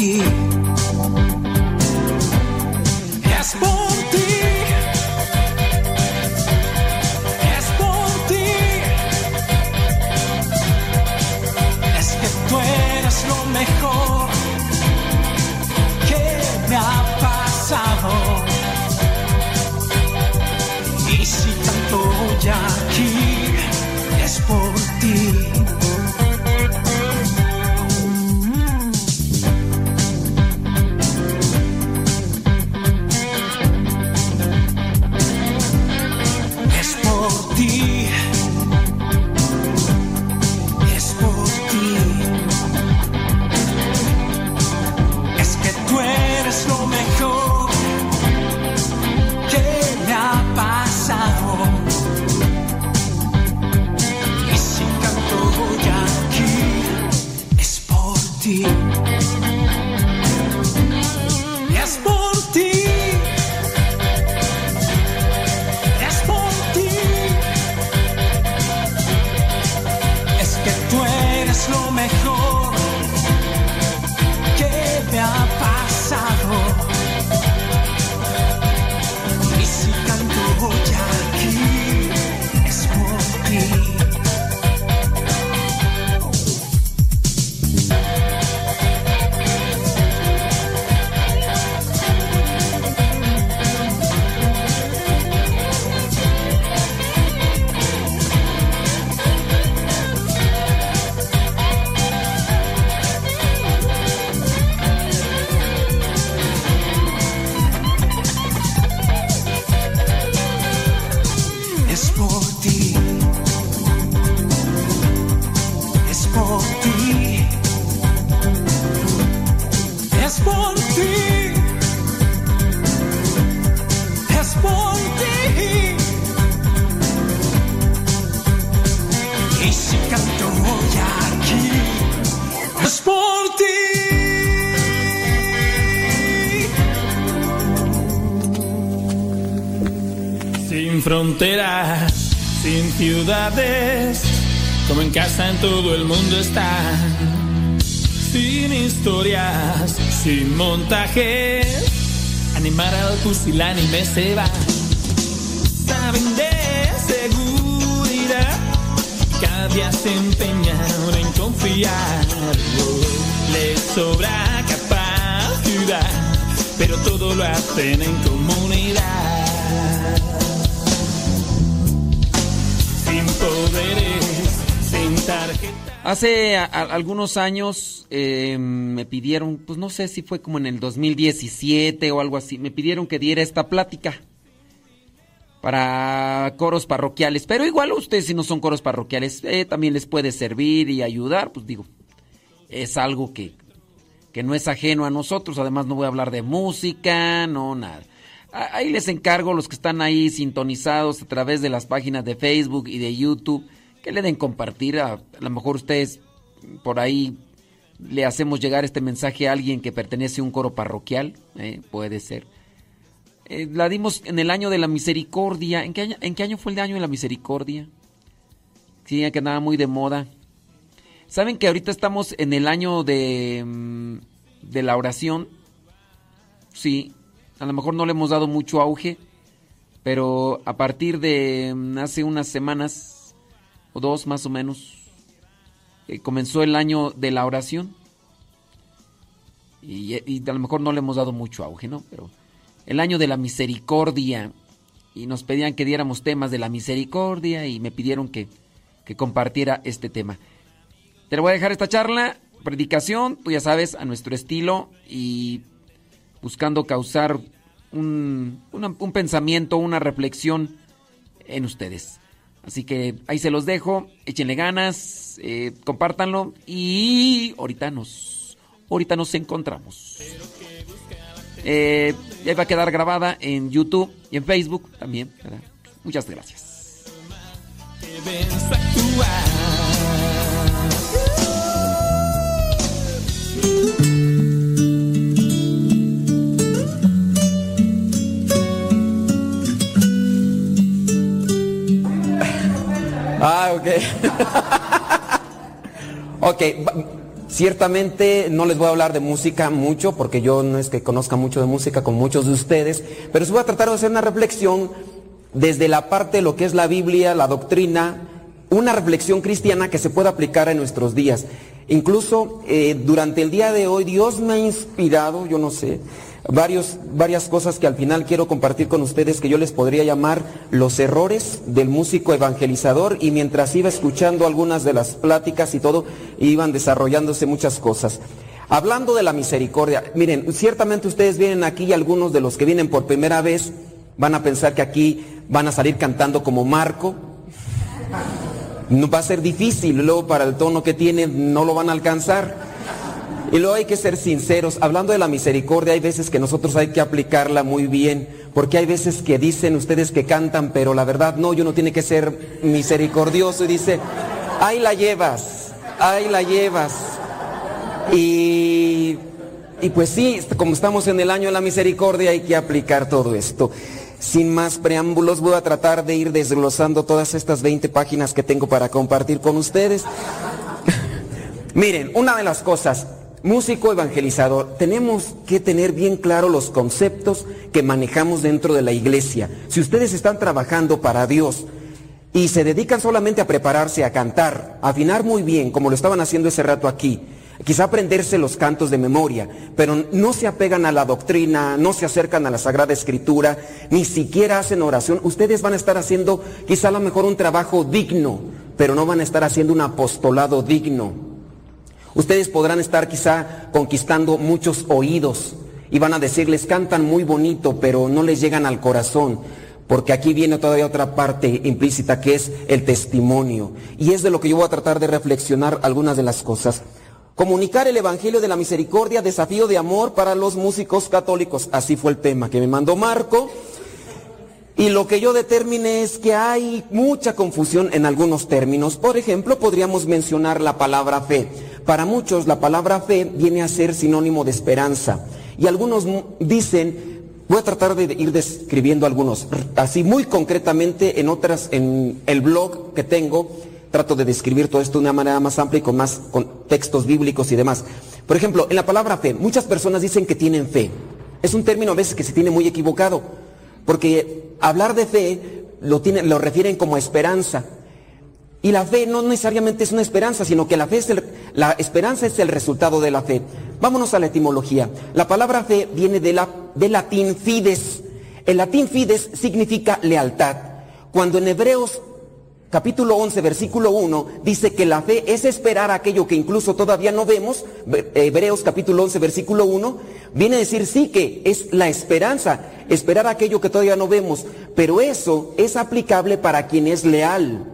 ti. Sin ciudades, como en casa en todo el mundo están. Sin historias, sin montajes, animar al pusilánime se va. Saben de seguridad, cada día se empeñan en confiar. Les sobra capacidad, pero todo lo hacen en comunidad. Hace algunos años eh, me pidieron, pues no sé si fue como en el 2017 o algo así, me pidieron que diera esta plática para coros parroquiales. Pero igual ustedes si no son coros parroquiales, eh, también les puede servir y ayudar, pues digo, es algo que, que no es ajeno a nosotros. Además no voy a hablar de música, no nada. Ahí les encargo los que están ahí sintonizados a través de las páginas de Facebook y de YouTube, que le den compartir. A, a lo mejor ustedes por ahí le hacemos llegar este mensaje a alguien que pertenece a un coro parroquial, eh, puede ser. Eh, la dimos en el año de la misericordia. ¿En qué, año, ¿En qué año fue el año de la misericordia? Sí, que andaba muy de moda. ¿Saben que ahorita estamos en el año de, mm, de la oración? Sí, a lo mejor no le hemos dado mucho auge, pero a partir de mm, hace unas semanas, o dos más o menos, eh, comenzó el año de la oración. Y, a lo mejor no le hemos dado mucho auge, ¿no? Pero el año de la misericordia. Y nos pedían que diéramos temas de la misericordia y me pidieron que, que compartiera este tema. Te voy a dejar esta charla, predicación, tú ya sabes, a nuestro estilo y buscando causar un, un pensamiento, una reflexión en ustedes. Así que ahí se los dejo, échenle ganas, eh, compártanlo y ahorita nos, ahorita nos encontramos. Eh, va a quedar grabada en YouTube y en Facebook también. Muchas gracias. Ah, ok. ok, Ciertamente no les voy a hablar de música mucho, porque yo no es que conozca mucho de música con muchos de ustedes, pero sí voy a tratar de hacer una reflexión desde la parte de lo que es la Biblia, la doctrina, una reflexión cristiana que se pueda aplicar en nuestros días. Incluso eh, durante el día de hoy Dios me ha inspirado, yo no sé, varios, varias cosas que al final quiero compartir con ustedes que yo les podría llamar los errores del músico evangelizador y mientras iba escuchando algunas de las pláticas y todo, iban desarrollándose muchas cosas. Hablando de la misericordia, miren, ciertamente ustedes vienen aquí y algunos de los que vienen por primera vez van a pensar que aquí van a salir cantando como Marco. No va a ser difícil, luego para el tono que tiene no lo van a alcanzar. Y luego hay que ser sinceros. Hablando de la misericordia, hay veces que nosotros hay que aplicarla muy bien, porque hay veces que dicen ustedes que cantan, pero la verdad no, yo no tiene que ser misericordioso y dice, ahí la llevas, ahí la llevas. Y, y pues sí, como estamos en el año de la misericordia, hay que aplicar todo esto. Sin más preámbulos, voy a tratar de ir desglosando todas estas 20 páginas que tengo para compartir con ustedes. Miren, una de las cosas, músico evangelizador, tenemos que tener bien claro los conceptos que manejamos dentro de la iglesia. Si ustedes están trabajando para Dios y se dedican solamente a prepararse a cantar, a afinar muy bien, como lo estaban haciendo ese rato aquí, quizá aprenderse los cantos de memoria, pero no se apegan a la doctrina, no se acercan a la Sagrada Escritura, ni siquiera hacen oración. Ustedes van a estar haciendo quizá a lo mejor un trabajo digno, pero no van a estar haciendo un apostolado digno. Ustedes podrán estar quizá conquistando muchos oídos y van a decirles, cantan muy bonito, pero no les llegan al corazón. Porque aquí viene todavía otra parte implícita que es el testimonio. Y es de lo que yo voy a tratar de reflexionar algunas de las cosas. Comunicar el Evangelio de la Misericordia, desafío de amor para los músicos católicos. Así fue el tema que me mandó Marco. Y lo que yo determiné es que hay mucha confusión en algunos términos. Por ejemplo, podríamos mencionar la palabra fe. Para muchos la palabra fe viene a ser sinónimo de esperanza. Y algunos dicen, voy a tratar de ir describiendo algunos, así muy concretamente en otras, en el blog que tengo, trato de describir todo esto de una manera más amplia y con más con textos bíblicos y demás. Por ejemplo, en la palabra fe, muchas personas dicen que tienen fe. Es un término a veces que se tiene muy equivocado, porque hablar de fe lo, lo refieren como esperanza. Y la fe no necesariamente es una esperanza, sino que la fe es la esperanza es el resultado de la fe. Vámonos a la etimología. La palabra fe viene de la, del latín fides. El latín fides significa lealtad. Cuando en Hebreos capítulo 11, versículo 1, dice que la fe es esperar aquello que incluso todavía no vemos. Hebreos capítulo 11, versículo 1, viene a decir sí que es la esperanza, esperar aquello que todavía no vemos, pero eso es aplicable para quien es leal.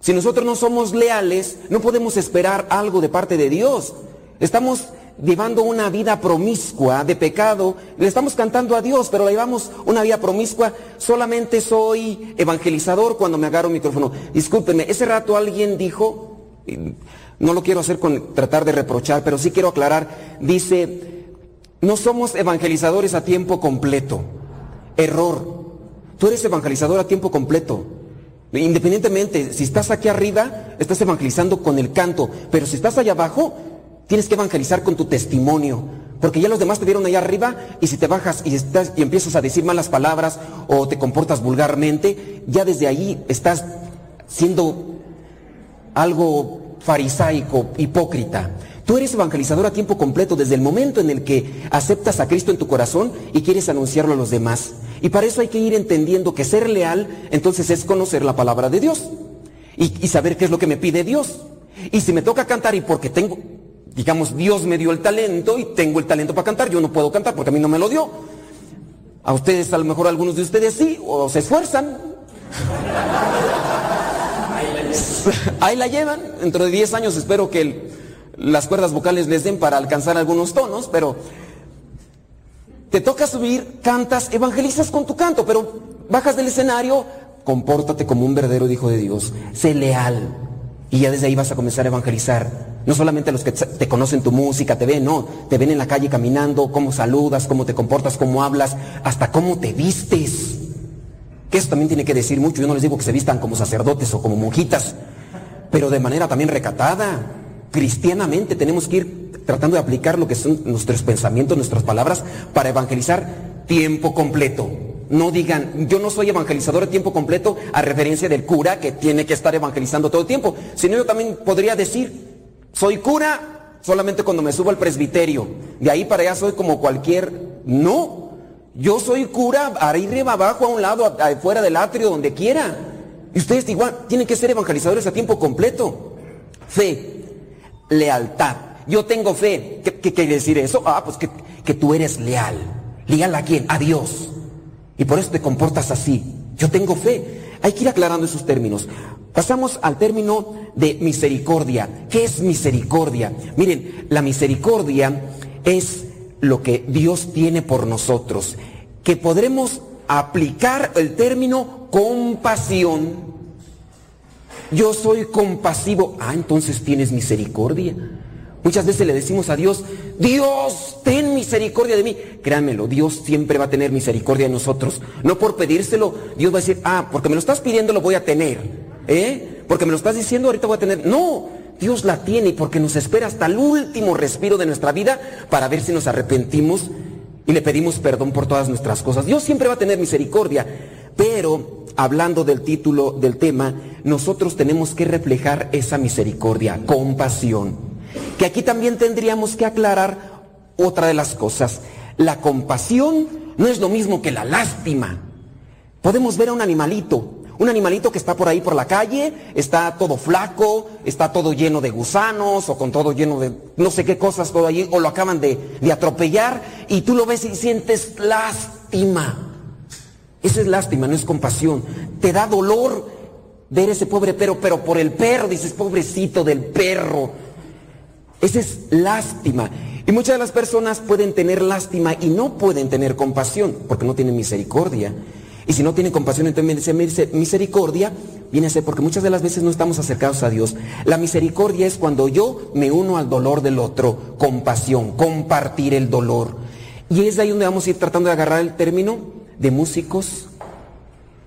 Si nosotros no somos leales, no podemos esperar algo de parte de Dios. Estamos llevando una vida promiscua de pecado, le estamos cantando a Dios, pero la llevamos una vida promiscua, solamente soy evangelizador cuando me agarro un micrófono. Discúlpenme, ese rato alguien dijo, no lo quiero hacer con tratar de reprochar, pero sí quiero aclarar, dice, no somos evangelizadores a tiempo completo. Error. Tú eres evangelizador a tiempo completo. Independientemente, si estás aquí arriba, estás evangelizando con el canto, pero si estás allá abajo, Tienes que evangelizar con tu testimonio, porque ya los demás te vieron allá arriba y si te bajas y, estás, y empiezas a decir malas palabras o te comportas vulgarmente, ya desde ahí estás siendo algo farisaico, hipócrita. Tú eres evangelizador a tiempo completo desde el momento en el que aceptas a Cristo en tu corazón y quieres anunciarlo a los demás. Y para eso hay que ir entendiendo que ser leal entonces es conocer la palabra de Dios y, y saber qué es lo que me pide Dios. Y si me toca cantar y porque tengo, digamos, Dios me dio el talento y tengo el talento para cantar, yo no puedo cantar porque a mí no me lo dio. A ustedes, a lo mejor algunos de ustedes sí, o se esfuerzan. Ahí la llevan. Dentro de 10 años espero que las cuerdas vocales les den para alcanzar algunos tonos, pero te toca subir, cantas, evangelizas con tu canto, pero bajas del escenario, compórtate como un verdadero hijo de Dios, sé leal. Y ya desde ahí vas a comenzar a evangelizar. No solamente los que te conocen tu música, te ven, no, te ven en la calle caminando, cómo saludas, cómo te comportas, cómo hablas, hasta cómo te vistes. Que eso también tiene que decir mucho. Yo no les digo que se vistan como sacerdotes o como monjitas, pero de manera también recatada. cristianamente tenemos que ir tratando de aplicar lo que son nuestros pensamientos, nuestras palabras, para evangelizar tiempo completo. No digan, yo no soy evangelizador de tiempo completo a referencia del cura que tiene que estar evangelizando todo el tiempo, sino yo también podría decir, soy cura solamente cuando me subo al presbiterio. De ahí para allá soy como cualquier... No, yo soy cura arriba, abajo, a un lado, afuera del atrio, donde quiera. Y ustedes igual tienen que ser evangelizadores a tiempo completo. Fe, lealtad. Yo tengo fe. ¿Qué, quiere decir eso? Ah, pues que, que tú eres leal. ¿Leal a quién? A Dios. Y por eso te comportas así. Yo tengo fe. Hay que ir aclarando esos términos. Pasamos al término de misericordia. ¿Qué es misericordia? Miren, la misericordia es lo que Dios tiene por nosotros. Que podremos aplicar el término compasión. Yo soy compasivo. Ah, entonces tienes misericordia. Muchas veces le decimos a Dios, Dios, ten misericordia de mí. Créanmelo, Dios siempre va a tener misericordia de nosotros. No por pedírselo, Dios va a decir, ah, porque me lo estás pidiendo lo voy a tener. ¿Eh? Porque me lo estás diciendo, ahorita voy a tener. No, Dios la tiene porque nos espera hasta el último respiro de nuestra vida para ver si nos arrepentimos y le pedimos perdón por todas nuestras cosas. Dios siempre va a tener misericordia, pero hablando del título del tema, nosotros tenemos que reflejar esa misericordia, compasión. Que aquí también tendríamos que aclarar otra de las cosas. La compasión no es lo mismo que la lástima. Podemos ver a un animalito, un animalito que está por ahí por la calle, está todo flaco, está todo lleno de gusanos o con todo lleno de no sé qué cosas todo allí, o lo acaban de, de atropellar y tú lo ves y sientes lástima. Esa es lástima, no es compasión. Te da dolor ver ese pobre perro, pero por el perro, dices, pobrecito del perro. Esa es lástima. Y muchas de las personas pueden tener lástima y no pueden tener compasión porque no tienen misericordia. Y si no tienen compasión, entonces misericordia viene a ser porque muchas de las veces no estamos acercados a Dios. La misericordia es cuando yo me uno al dolor del otro, compasión, compartir el dolor. Y es ahí donde vamos a ir tratando de agarrar el término de músicos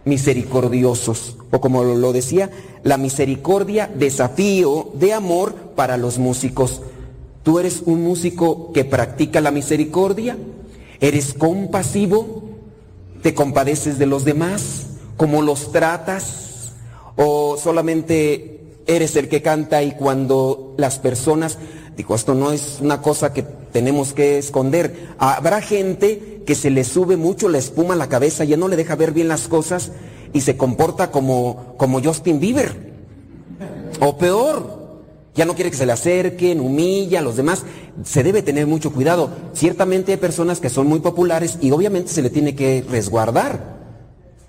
misericordiosos. O como lo decía, la misericordia, desafío de amor para los músicos. ¿Tú eres un músico que practica la misericordia? ¿Eres compasivo? ¿Te compadeces de los demás? ¿Cómo los tratas? ¿O solamente eres el que canta y cuando las personas, esto no es una cosa que tenemos que esconder, habrá gente que se le sube mucho la espuma a la cabeza, ya no le deja ver bien las cosas y se comporta como, como Justin Bieber. O peor, ya no quiere que se le acerquen, humilla a los demás. Se debe tener mucho cuidado. Ciertamente hay personas que son muy populares y obviamente se le tiene que resguardar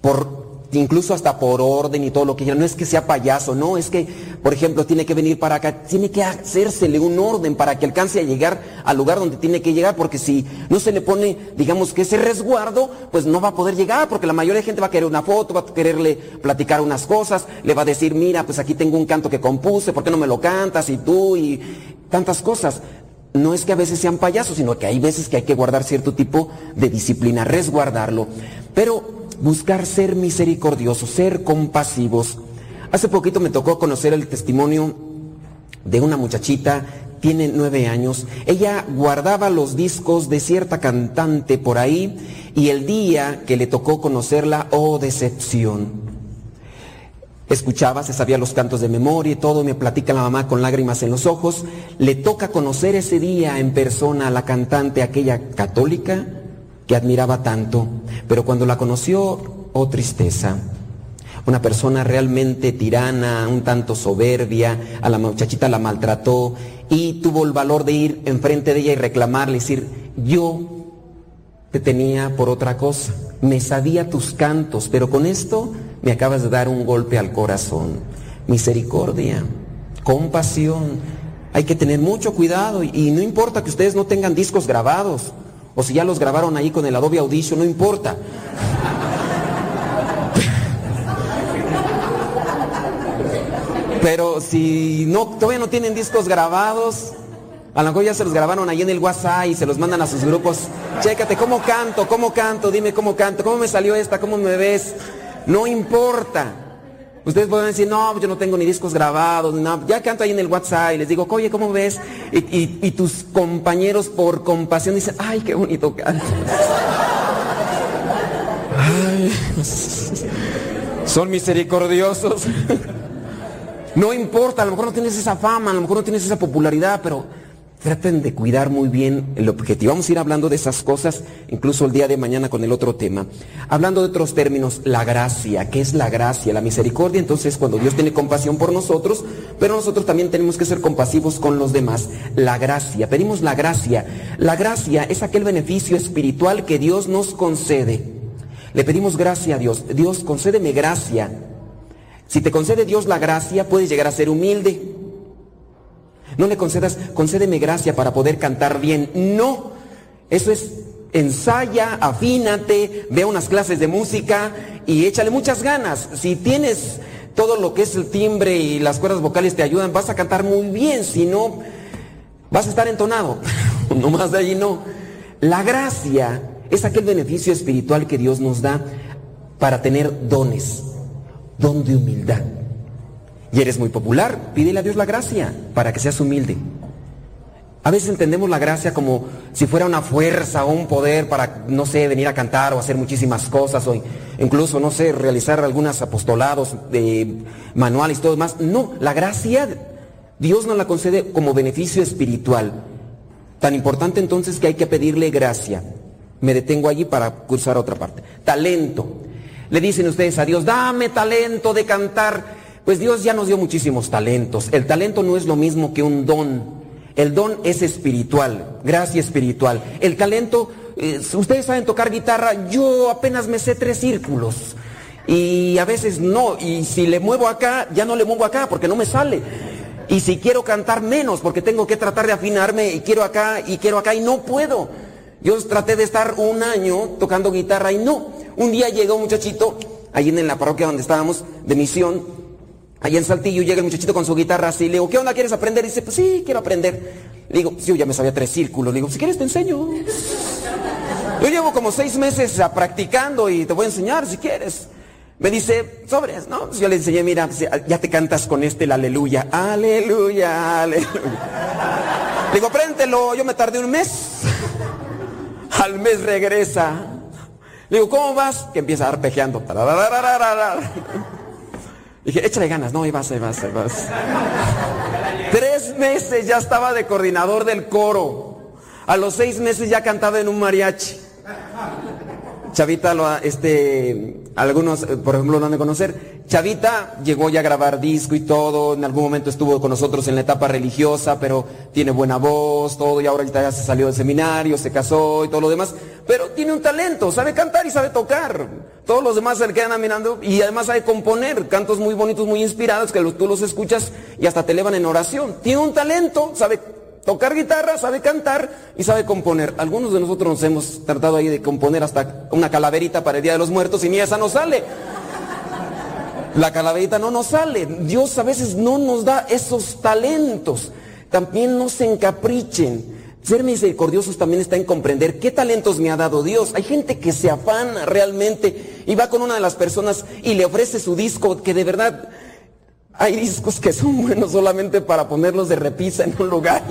por incluso hasta por orden y todo lo que quiera. No es que sea payaso, no, es que, por ejemplo, tiene que venir para acá, tiene que hacérsele un orden para que alcance a llegar al lugar donde tiene que llegar, porque si no se le pone, digamos que ese resguardo, pues no va a poder llegar, porque la mayoría de gente va a querer una foto, va a quererle platicar unas cosas, le va a decir, mira, pues aquí tengo un canto que compuse, ¿por qué no me lo cantas? Y tú, y tantas cosas. No es que a veces sean payasos, sino que hay veces que hay que guardar cierto tipo de disciplina, resguardarlo. Pero buscar ser misericordiosos, ser compasivos. Hace poquito me tocó conocer el testimonio de una muchachita, tiene nueve años. Ella guardaba los discos de cierta cantante por ahí y el día que le tocó conocerla, oh decepción. Escuchaba, se sabía los cantos de memoria y todo, me platica la mamá con lágrimas en los ojos. Le toca conocer ese día en persona a la cantante, aquella católica, que admiraba tanto, pero cuando la conoció, oh tristeza. Una persona realmente tirana, un tanto soberbia, a la muchachita la maltrató y tuvo el valor de ir enfrente de ella y reclamarle, decir, yo te tenía por otra cosa, me sabía tus cantos, pero con esto me acabas de dar un golpe al corazón. Misericordia, compasión, hay que tener mucho cuidado y, no importa que ustedes no tengan discos grabados, o si ya los grabaron ahí con el Adobe Audition, no importa. Pero si no, todavía no tienen discos grabados, a lo mejor ya se los grabaron ahí en el WhatsApp y se los mandan a sus grupos. Chécate, ¿cómo canto? ¿Cómo canto? Dime cómo canto. ¿Cómo me salió esta? ¿Cómo me ves? No importa. Ustedes pueden decir, no, yo no tengo ni discos grabados, no. ya canto ahí en el WhatsApp y les digo, oye, ¿cómo ves? Y, tus compañeros por compasión dicen, ay, qué bonito canto. ay, son misericordiosos. no importa, a lo mejor no tienes esa fama, a lo mejor no tienes esa popularidad, pero Traten de cuidar muy bien el objetivo. Vamos a ir hablando de esas cosas, incluso el día de mañana con el otro tema. Hablando de otros términos, la gracia. ¿Qué es la gracia? La misericordia, entonces, cuando Dios tiene compasión por nosotros, pero nosotros también tenemos que ser compasivos con los demás. La gracia. Pedimos la gracia. La gracia es aquel beneficio espiritual que Dios nos concede. Le pedimos gracia a Dios. Dios, concédeme gracia. Si te concede Dios la gracia, puedes llegar a ser humilde. No le concedas, concédeme gracia para poder cantar bien. No, eso es ensaya, afínate, ve unas clases de música y échale muchas ganas. Si tienes todo lo que es el timbre y las cuerdas vocales te ayudan, vas a cantar muy bien. Si no, vas a estar entonado. no más de allí no. La gracia es aquel beneficio espiritual que Dios nos da para tener dones, don de humildad y eres muy popular, pídele a Dios la gracia para que seas humilde. A veces entendemos la gracia como si fuera una fuerza o un poder para, no sé, venir a cantar o hacer muchísimas cosas o incluso, no sé, realizar algunos apostolados, de manuales y todo demás. No, la gracia Dios nos la concede como beneficio espiritual. Tan importante entonces que hay que pedirle gracia. Me detengo allí para cursar otra parte. Talento. Le dicen ustedes a Dios, dame talento de cantar pues Dios ya nos dio muchísimos talentos. El talento no es lo mismo que un don. El don es espiritual, gracia espiritual. El talento, eh, ustedes saben tocar guitarra, yo apenas me sé tres círculos. Y a veces no, y si le muevo acá, ya no le muevo acá porque no me sale. Y si quiero cantar menos porque tengo que tratar de afinarme y quiero acá y quiero acá y no puedo. Yo traté de estar un año tocando guitarra y no. Un día llegó un muchachito, allí en la parroquia donde estábamos, de misión, Allá en Saltillo llega el muchachito con su guitarra así, le digo, ¿qué onda quieres aprender? Y dice, pues sí, quiero aprender. Le digo, yo ya me sabía tres círculos. Le digo, si quieres te enseño. Yo llevo como seis meses practicando y te voy a enseñar si quieres. Me dice, sobres, ¿no? Yo le enseñé, mira, pues, ya te cantas con este el aleluya, aleluya, aleluya. Le digo, apréntelo, yo me tardé un mes. Al mes regresa. Le digo, ¿cómo vas? Que empieza arpegiando. Dije, échale ganas, no, ahí vas, ahí vas, ahí vas. Tres meses ya estaba de coordinador del coro. A los seis meses ya cantaba en un mariachi. Chavita, lo, este, algunos, eh, por ejemplo, lo han de conocer. Chavita llegó ya a grabar disco y todo, en algún momento estuvo con nosotros en la etapa religiosa, pero tiene buena voz, todo, y ahora ya se salió del seminario, se casó y todo lo demás. Pero tiene un talento, sabe cantar y sabe tocar. Todos los demás se le quedan mirando y además sabe componer cantos muy bonitos, muy inspirados, que tú los escuchas y hasta te elevan en oración. Tiene un talento, sabe tocar guitarra, sabe cantar y sabe componer. Algunos de nosotros nos hemos tratado ahí de componer hasta una calaverita para el Día de los Muertos y ni esa nos sale. La calaverita no nos sale. Dios a veces no nos da esos talentos. También no se encaprichen. Ser misericordiosos también está en comprender qué talentos me ha dado Dios. Hay gente que se afana realmente y va con una de las personas y le ofrece su disco que de verdad hay discos que son buenos solamente para ponerlos de repisa en un lugar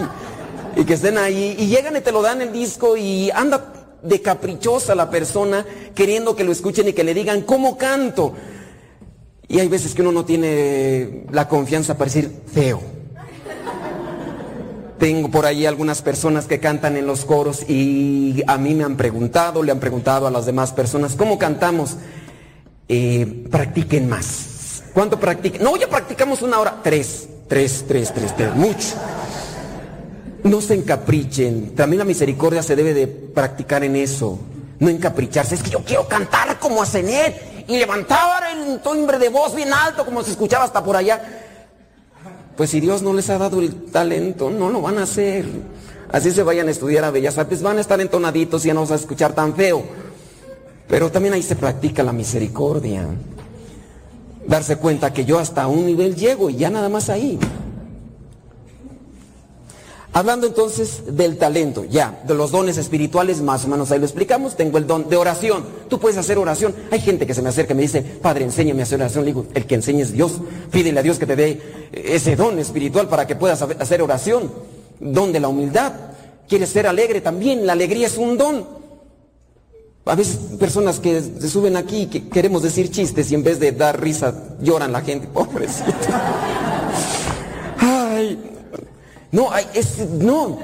y, que estén ahí. Y llegan y te lo dan el disco y anda de caprichosa la persona queriendo que lo escuchen y que le digan cómo canto. Y hay veces que uno no tiene la confianza para decir feo. Tengo por ahí algunas personas que cantan en los coros y a mí me han preguntado, le han preguntado a las demás personas, ¿cómo cantamos? Eh, practiquen más. ¿Cuánto practican? No, ya practicamos una hora. Tres, tres, tres, tres, tres, mucho. No se encaprichen. También la misericordia se debe de practicar en eso. No encapricharse. Es que yo quiero cantar como a Zenet y levantar el timbre de voz bien alto como se escuchaba hasta por allá. Pues si Dios no les ha dado el talento, no lo van a hacer. Así se vayan a estudiar a Bellas Artes, van a estar entonaditos y ya no vas a escuchar tan feo. Pero también ahí se practica la misericordia darse cuenta que yo hasta un nivel llego y ya nada más ahí. Hablando entonces del talento, ya, de los dones espirituales, más o menos ahí lo explicamos. Tengo el don de oración. Tú puedes hacer oración. Hay gente que se me acerca y me dice, Padre, enséñame a hacer oración. Le digo, el que enseñe es Dios. Pídele a Dios que te dé ese don espiritual para que puedas hacer oración. Don de la humildad. ¿Quieres ser alegre también? La alegría es un don. A veces personas que se suben aquí que queremos decir chistes y en vez de dar risa lloran la gente, pobrecito. Ay, no, hay, no,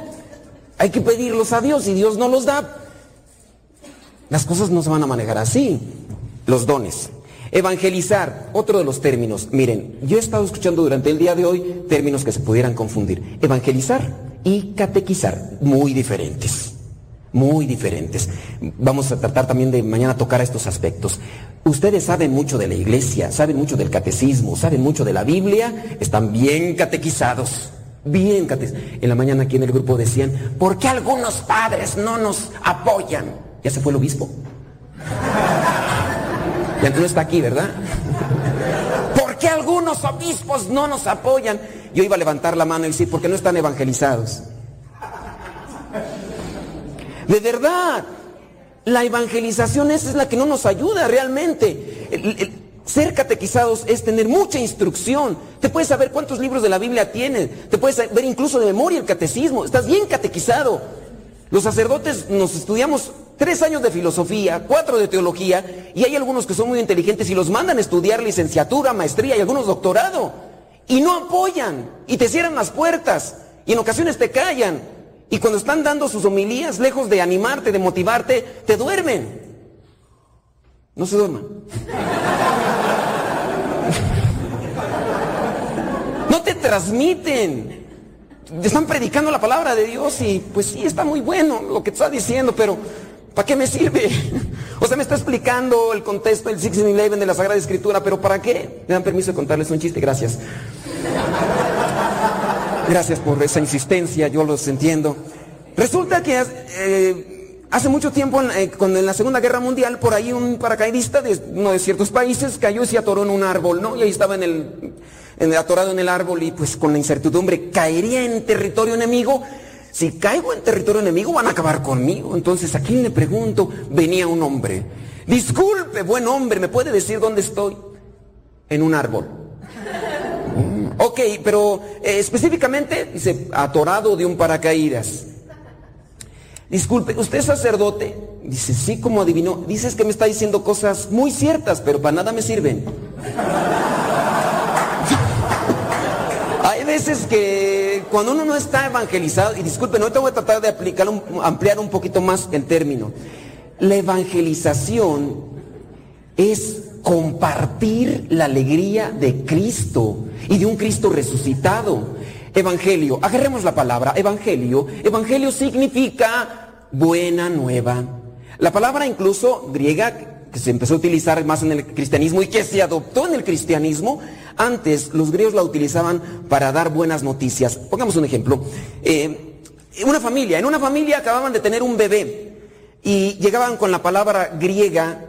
hay que pedirlos a Dios y Dios no los da. Las cosas no se van a manejar así. Los dones. Evangelizar, otro de los términos. Miren, yo he estado escuchando durante el día de hoy términos que se pudieran confundir. Evangelizar y catequizar, muy diferentes. Muy diferentes. Vamos a tratar también de mañana tocar estos aspectos. Ustedes saben mucho de la iglesia, saben mucho del catecismo, saben mucho de la Biblia, están bien catequizados. Bien, en la mañana aquí en el grupo decían, ¿por qué algunos padres no nos apoyan? Ya se fue el obispo. Ya no está aquí, ¿verdad? ¿Por qué algunos obispos no nos apoyan? Yo iba a levantar la mano y decir, porque no están evangelizados. De verdad, la evangelización esa es la que no nos ayuda realmente. ser catequizados es tener mucha instrucción. Te puedes saber cuántos libros de la Biblia tienes. Te puedes ver incluso de memoria el catecismo. Estás bien catequizado. Los sacerdotes nos estudiamos tres años de filosofía, cuatro de teología, y hay algunos que son muy inteligentes y los mandan a estudiar licenciatura, maestría y algunos doctorado. Y no apoyan. Y te cierran las puertas. Y en ocasiones te callan. Y cuando están dando sus homilías, lejos de animarte, de motivarte, te duermen. No se duerman. No te transmiten. Están predicando la palabra de Dios y pues sí, está muy bueno lo que está diciendo, pero ¿para qué me sirve? O sea, me está explicando el contexto del 1611 de la Sagrada Escritura, pero ¿para qué? Me dan permiso de contarles un chiste, gracias. Gracias por esa insistencia, yo los entiendo. Resulta que eh, hace mucho tiempo, eh, cuando en la Segunda Guerra Mundial, por ahí un paracaidista de uno de ciertos países cayó y se atoró en un árbol, ¿no? Y ahí estaba en el, en el atorado en el árbol y pues con la incertidumbre, ¿caería en territorio enemigo? Si caigo en territorio enemigo van a acabar conmigo. Entonces, ¿a quién le pregunto? Venía un hombre. Disculpe, buen hombre, ¿me puede decir dónde estoy? En un árbol. Ok, pero eh, específicamente, dice, atorado de un paracaídas. Disculpe, ¿usted es sacerdote? Dice, sí, como adivinó. Dices que me está diciendo cosas muy ciertas, pero para nada me sirven. Hay veces que cuando uno no está evangelizado, y disculpen, ahorita voy a tratar de aplicar ampliar un poquito más el término. La evangelización es compartir la alegría de Cristo y de un Cristo resucitado. Evangelio, agarremos la palabra, evangelio. Evangelio significa buena nueva. La palabra incluso griega que se empezó a utilizar más en el cristianismo y que se adoptó en el cristianismo, antes los griegos la utilizaban para dar buenas noticias. Pongamos un ejemplo. Eh, una familia, en una familia acababan de tener un bebé y llegaban con la palabra griega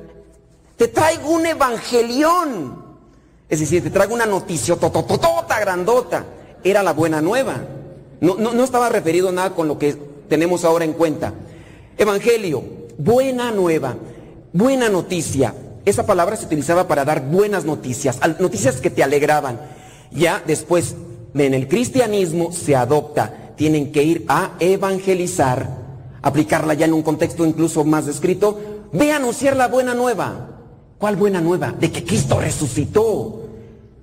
te traigo un evangelión. Es decir, te traigo una noticia totototota, grandota. Era la buena nueva. No, no, no estaba referido nada con lo que tenemos ahora en cuenta. Evangelio, buena nueva, buena noticia. Esa palabra se utilizaba para dar buenas noticias, noticias que te alegraban. Ya después, en el cristianismo se adopta. Tienen que ir a evangelizar, aplicarla ya en un contexto incluso más descrito. Ve a anunciar la buena nueva. ¿Cuál buena nueva? De que Cristo resucitó,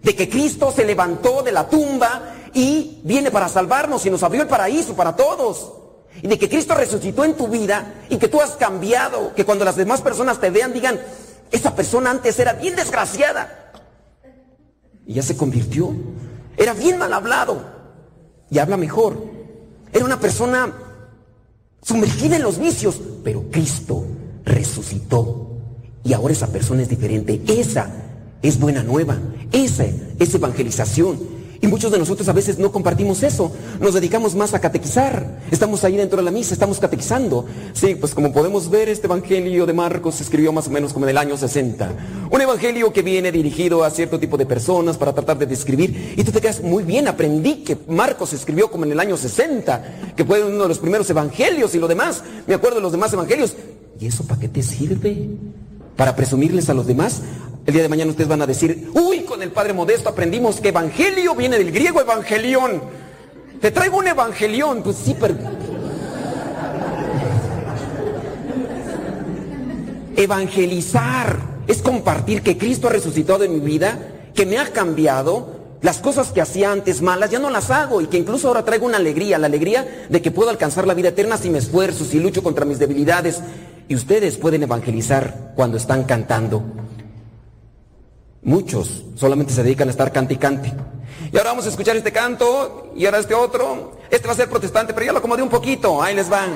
de que Cristo se levantó de la tumba y viene para salvarnos y nos abrió el paraíso para todos. Y de que Cristo resucitó en tu vida y que tú has cambiado, que cuando las demás personas te vean digan, esa persona antes era bien desgraciada y ya se convirtió. Era bien mal hablado y habla mejor. Era una persona sumergida en los vicios, pero Cristo resucitó y ahora esa persona es diferente. Esa es buena nueva. Esa es evangelización. Y muchos de nosotros a veces no compartimos eso. Nos dedicamos más a catequizar. Estamos ahí dentro de la misa, estamos catequizando. Sí, pues como podemos ver, este Evangelio de Marcos se escribió más o menos como en el año 60. Un Evangelio que viene dirigido a cierto tipo de personas para tratar de describir. Y tú te quedas muy bien, aprendí que Marcos se escribió como en el año 60, que fue uno de los primeros evangelios y lo demás. Me acuerdo de los demás evangelios. ¿Y eso para qué te sirve? ¿Para presumirles a los demás? El día de mañana ustedes van a decir, uy, con el Padre Modesto aprendimos que evangelio viene del griego evangelión. Te traigo un evangelión, pues sí. Evangelizar es compartir que Cristo ha resucitado en mi vida, que me ha cambiado, las cosas que hacía antes malas ya no las hago y que incluso ahora traigo una alegría, la alegría de que puedo alcanzar la vida eterna si me esfuerzo, si lucho contra mis debilidades. Y ustedes pueden evangelizar cuando están cantando. Muchos solamente se dedican a estar cante y cante. Y ahora vamos a escuchar este canto y ahora este otro. Este va a ser protestante, pero ya lo acomodé un poquito. Ahí les van.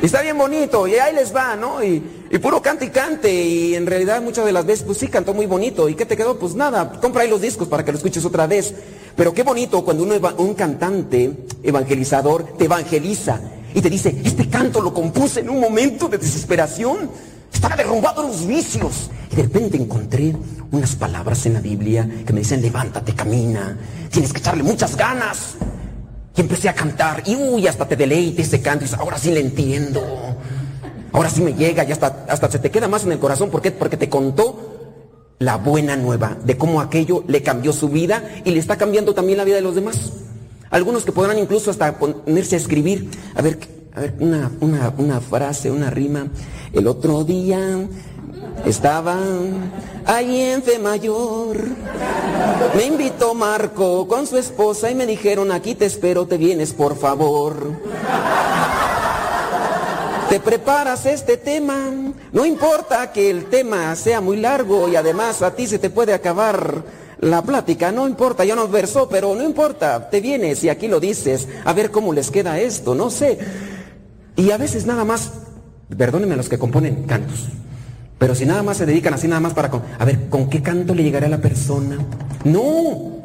Y está bien bonito, y ahí les va, ¿no? Y, y, puro cante y cante, y en realidad muchas de las veces, pues sí, cantó muy bonito. ¿Y qué te quedó? Pues nada, compra ahí los discos para que lo escuches otra vez. Pero qué bonito cuando uno, un cantante evangelizador te evangeliza y te dice, este canto lo compuse en un momento de desesperación. Estaba derrumbado los vicios. Y de repente encontré unas palabras en la Biblia que me dicen, levántate, camina, tienes que echarle muchas ganas. Y empecé a cantar, y uy, hasta te deleite ese canto, y ahora sí le entiendo. Ahora sí me llega, y hasta, hasta se te queda más en el corazón. ¿Por qué? Porque te contó la buena nueva de cómo aquello le cambió su vida y le está cambiando también la vida de los demás. Algunos que podrán incluso hasta ponerse a escribir, a ver, a ver, una, una, una frase, una rima. El otro día estaba ahí en Fe Mayor. Me invitó Marco con su esposa y me dijeron, aquí te espero, te vienes por favor. Te preparas este tema, no importa que el tema sea muy largo y además a ti se te puede acabar la plática, no importa, ya nos versó, pero no importa, te vienes y aquí lo dices, a ver cómo les queda esto, no sé. Y a veces nada más, perdónenme los que componen cantos, pero si nada más se dedican así nada más para, a ver, ¿con qué canto le llegará a la persona? No.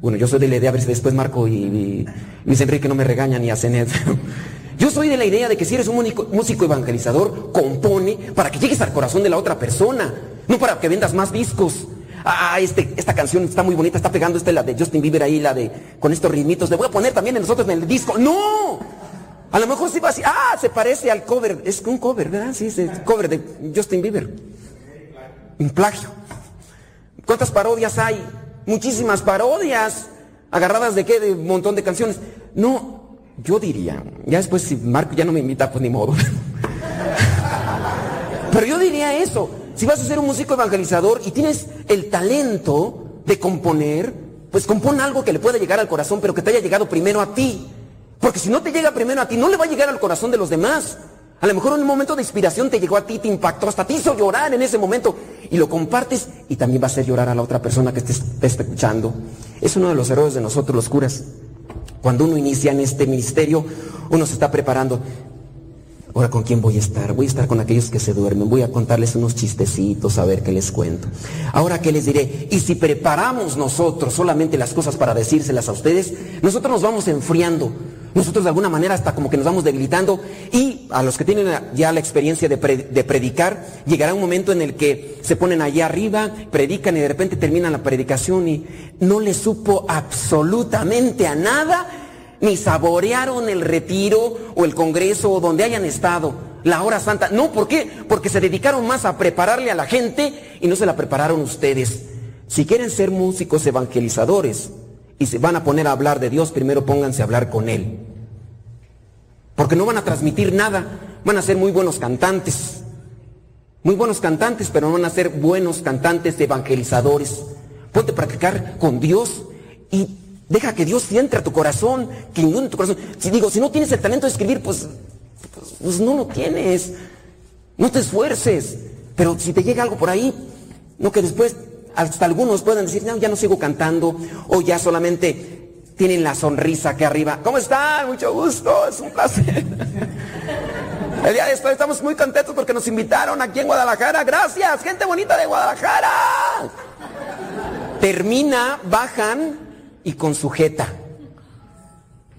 Bueno, yo soy de la idea, a ver si después Marco y, y Luis Enrique no me regañan y hacen eso. Yo soy de la idea de que si eres un músico evangelizador, compone para que llegues al corazón de la otra persona, no para que vendas más discos. Ah, este, esta canción está muy bonita, está pegando esta la de Justin Bieber ahí, la de con estos ritmitos, le voy a poner también en nosotros en el disco. ¡No! A lo mejor sí va así, ah, se parece al cover, es un cover, ¿verdad? Sí, es el cover de Justin Bieber. Un plagio. ¿Cuántas parodias hay? Muchísimas parodias. ¿Agarradas de qué? De un montón de canciones. No, yo diría, ya después si Marco ya no me invita, pues ni modo. Pero yo diría eso, si vas a ser un músico evangelizador y tienes el talento de componer, pues compón algo que le pueda llegar al corazón, pero que te haya llegado primero a ti. Porque si no te llega primero a ti, no le va a llegar al corazón de los demás. A lo mejor en un momento de inspiración te llegó a ti, te impactó, hasta te hizo llorar en ese momento. Y lo compartes y también va a hacer llorar a la otra persona que te esté escuchando. Es uno de los errores de nosotros los curas. Cuando uno inicia en este ministerio, uno se está preparando. Ahora, ¿con quién voy a estar? Voy a estar con aquellos que se duermen. Voy a contarles unos chistecitos, a ver qué les cuento. Ahora, ¿qué les diré? Y si preparamos nosotros solamente las cosas para decírselas a ustedes, nosotros nos vamos enfriando. Nosotros de alguna manera hasta como que nos vamos debilitando y a los que tienen ya la experiencia de, predicar, llegará un momento en el que se ponen allá arriba, predican y de repente terminan la predicación y no les supo absolutamente a nada, ni saborearon el retiro o el congreso o donde hayan estado, la hora santa. No, ¿por qué? Porque se dedicaron más a prepararle a la gente y no se la prepararon ustedes. Si quieren ser músicos evangelizadores, y se van a poner a hablar de Dios, primero pónganse a hablar con Él. Porque no van a transmitir nada, van a ser muy buenos cantantes. Muy buenos cantantes, pero no van a ser buenos cantantes evangelizadores. Ponte a practicar con Dios y deja que Dios entre a tu corazón, que inunde tu corazón. Si digo, si no tienes el talento de escribir, pues, pues, pues no lo tienes. No te esfuerces. Pero si te llega algo por ahí, no que después hasta algunos pueden decir, no, ya no sigo cantando, o ya solamente tienen la sonrisa aquí arriba. ¿Cómo están? Mucho gusto, es un placer. El día de hoy estamos muy contentos porque nos invitaron aquí en Guadalajara. Gracias, gente bonita de Guadalajara. Termina, bajan y con sujeta.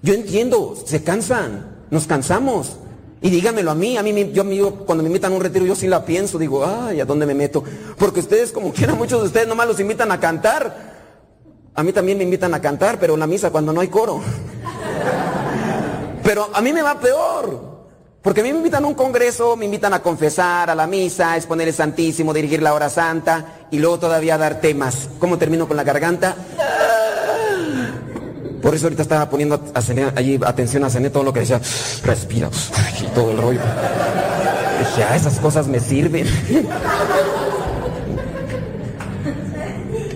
Yo entiendo, se cansan, nos cansamos. Y dígamelo a mí, a mí, yo, cuando me invitan a un retiro, yo sí la pienso, digo, ay, ¿a dónde me meto? Porque ustedes, como quieran, muchos de ustedes nomás los invitan a cantar. A mí también me invitan a cantar, pero en la misa cuando no hay coro. Pero a mí me va peor. Porque a mí me invitan a un congreso, me invitan a confesar, a la misa, a exponer el Santísimo, dirigir la hora santa y luego todavía dar temas. ¿Cómo termino con la garganta? Por eso ahorita estaba poniendo allí atención a Cené todo lo que decía, respira, y todo el rollo. Dije, ah, esas cosas me sirven.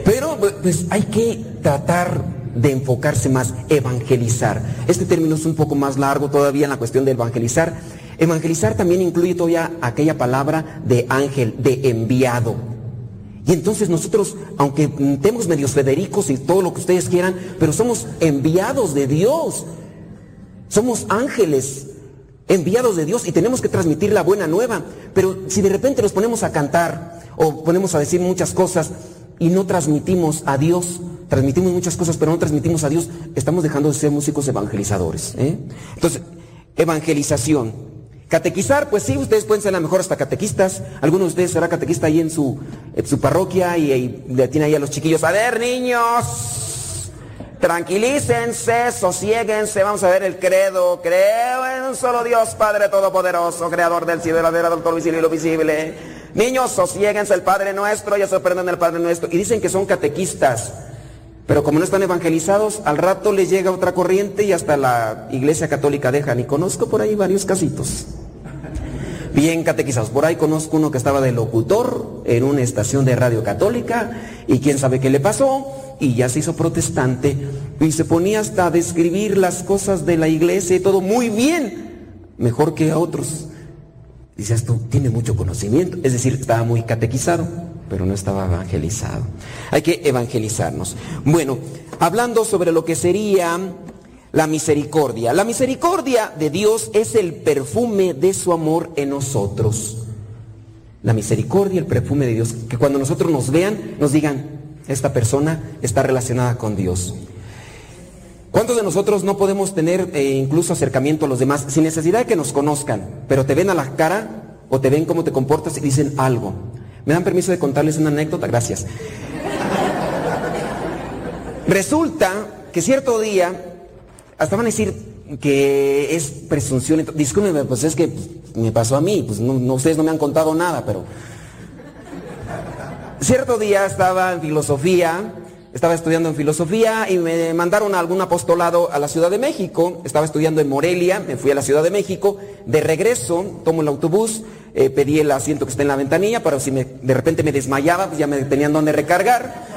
Pero pues hay que tratar de enfocarse más, evangelizar. Este término es un poco más largo todavía en la cuestión de evangelizar. Evangelizar también incluye todavía aquella palabra de ángel, de enviado. Y entonces nosotros, aunque tenemos medios federicos y todo lo que ustedes quieran, pero somos enviados de Dios. Somos ángeles enviados de Dios y tenemos que transmitir la buena nueva. Pero si de repente nos ponemos a cantar o ponemos a decir muchas cosas y no transmitimos a Dios, transmitimos muchas cosas, pero no transmitimos a Dios, estamos dejando de ser músicos evangelizadores. ¿eh? Entonces, evangelización. Catequizar, pues sí, ustedes pueden ser a lo mejor hasta catequistas. Algunos de ustedes será catequista ahí en su, su parroquia y, le tiene ahí a los chiquillos. A ver, niños, tranquilícense, sosiéguense, vamos a ver el credo. Creo en un solo Dios, Padre Todopoderoso, Creador del cielo y la del visible y lo visible. Niños, sosiéguense el Padre Nuestro, ya se aprenden el Padre Nuestro. Y dicen que son catequistas. Pero como no están evangelizados, al rato les llega otra corriente y hasta la iglesia católica dejan. Y conozco por ahí varios casitos bien catequizados. Por ahí conozco uno que estaba de locutor en una estación de radio católica y quién sabe qué le pasó y ya se hizo protestante y se ponía hasta a describir las cosas de la iglesia y todo muy bien, mejor que a otros. Dices tú, tiene mucho conocimiento, es decir, estaba muy catequizado, pero no estaba evangelizado. Hay que evangelizarnos. Bueno, hablando sobre lo que sería la misericordia. La misericordia de Dios es el perfume de su amor en nosotros. La misericordia, el perfume de Dios. Que cuando nosotros nos vean, nos digan, esta persona está relacionada con Dios. ¿Cuántos de nosotros no podemos tener eh, incluso acercamiento a los demás sin necesidad de que nos conozcan, pero te ven a la cara o te ven cómo te comportas y dicen algo? ¿Me dan permiso de contarles una anécdota? Gracias. Resulta que cierto día hasta van a decir que es presunción. Discúlpenme, pues es que me pasó a mí, pues no, ustedes no me han contado nada, pero... Cierto día estaba en filosofía, estaba estudiando en filosofía y me mandaron a algún apostolado a la Ciudad de México. Estaba estudiando en Morelia, me fui a la Ciudad de México. De regreso, tomo el autobús, eh, pedí el asiento que está en la ventanilla, pero si me, de repente me desmayaba, pues ya me tenían donde recargar.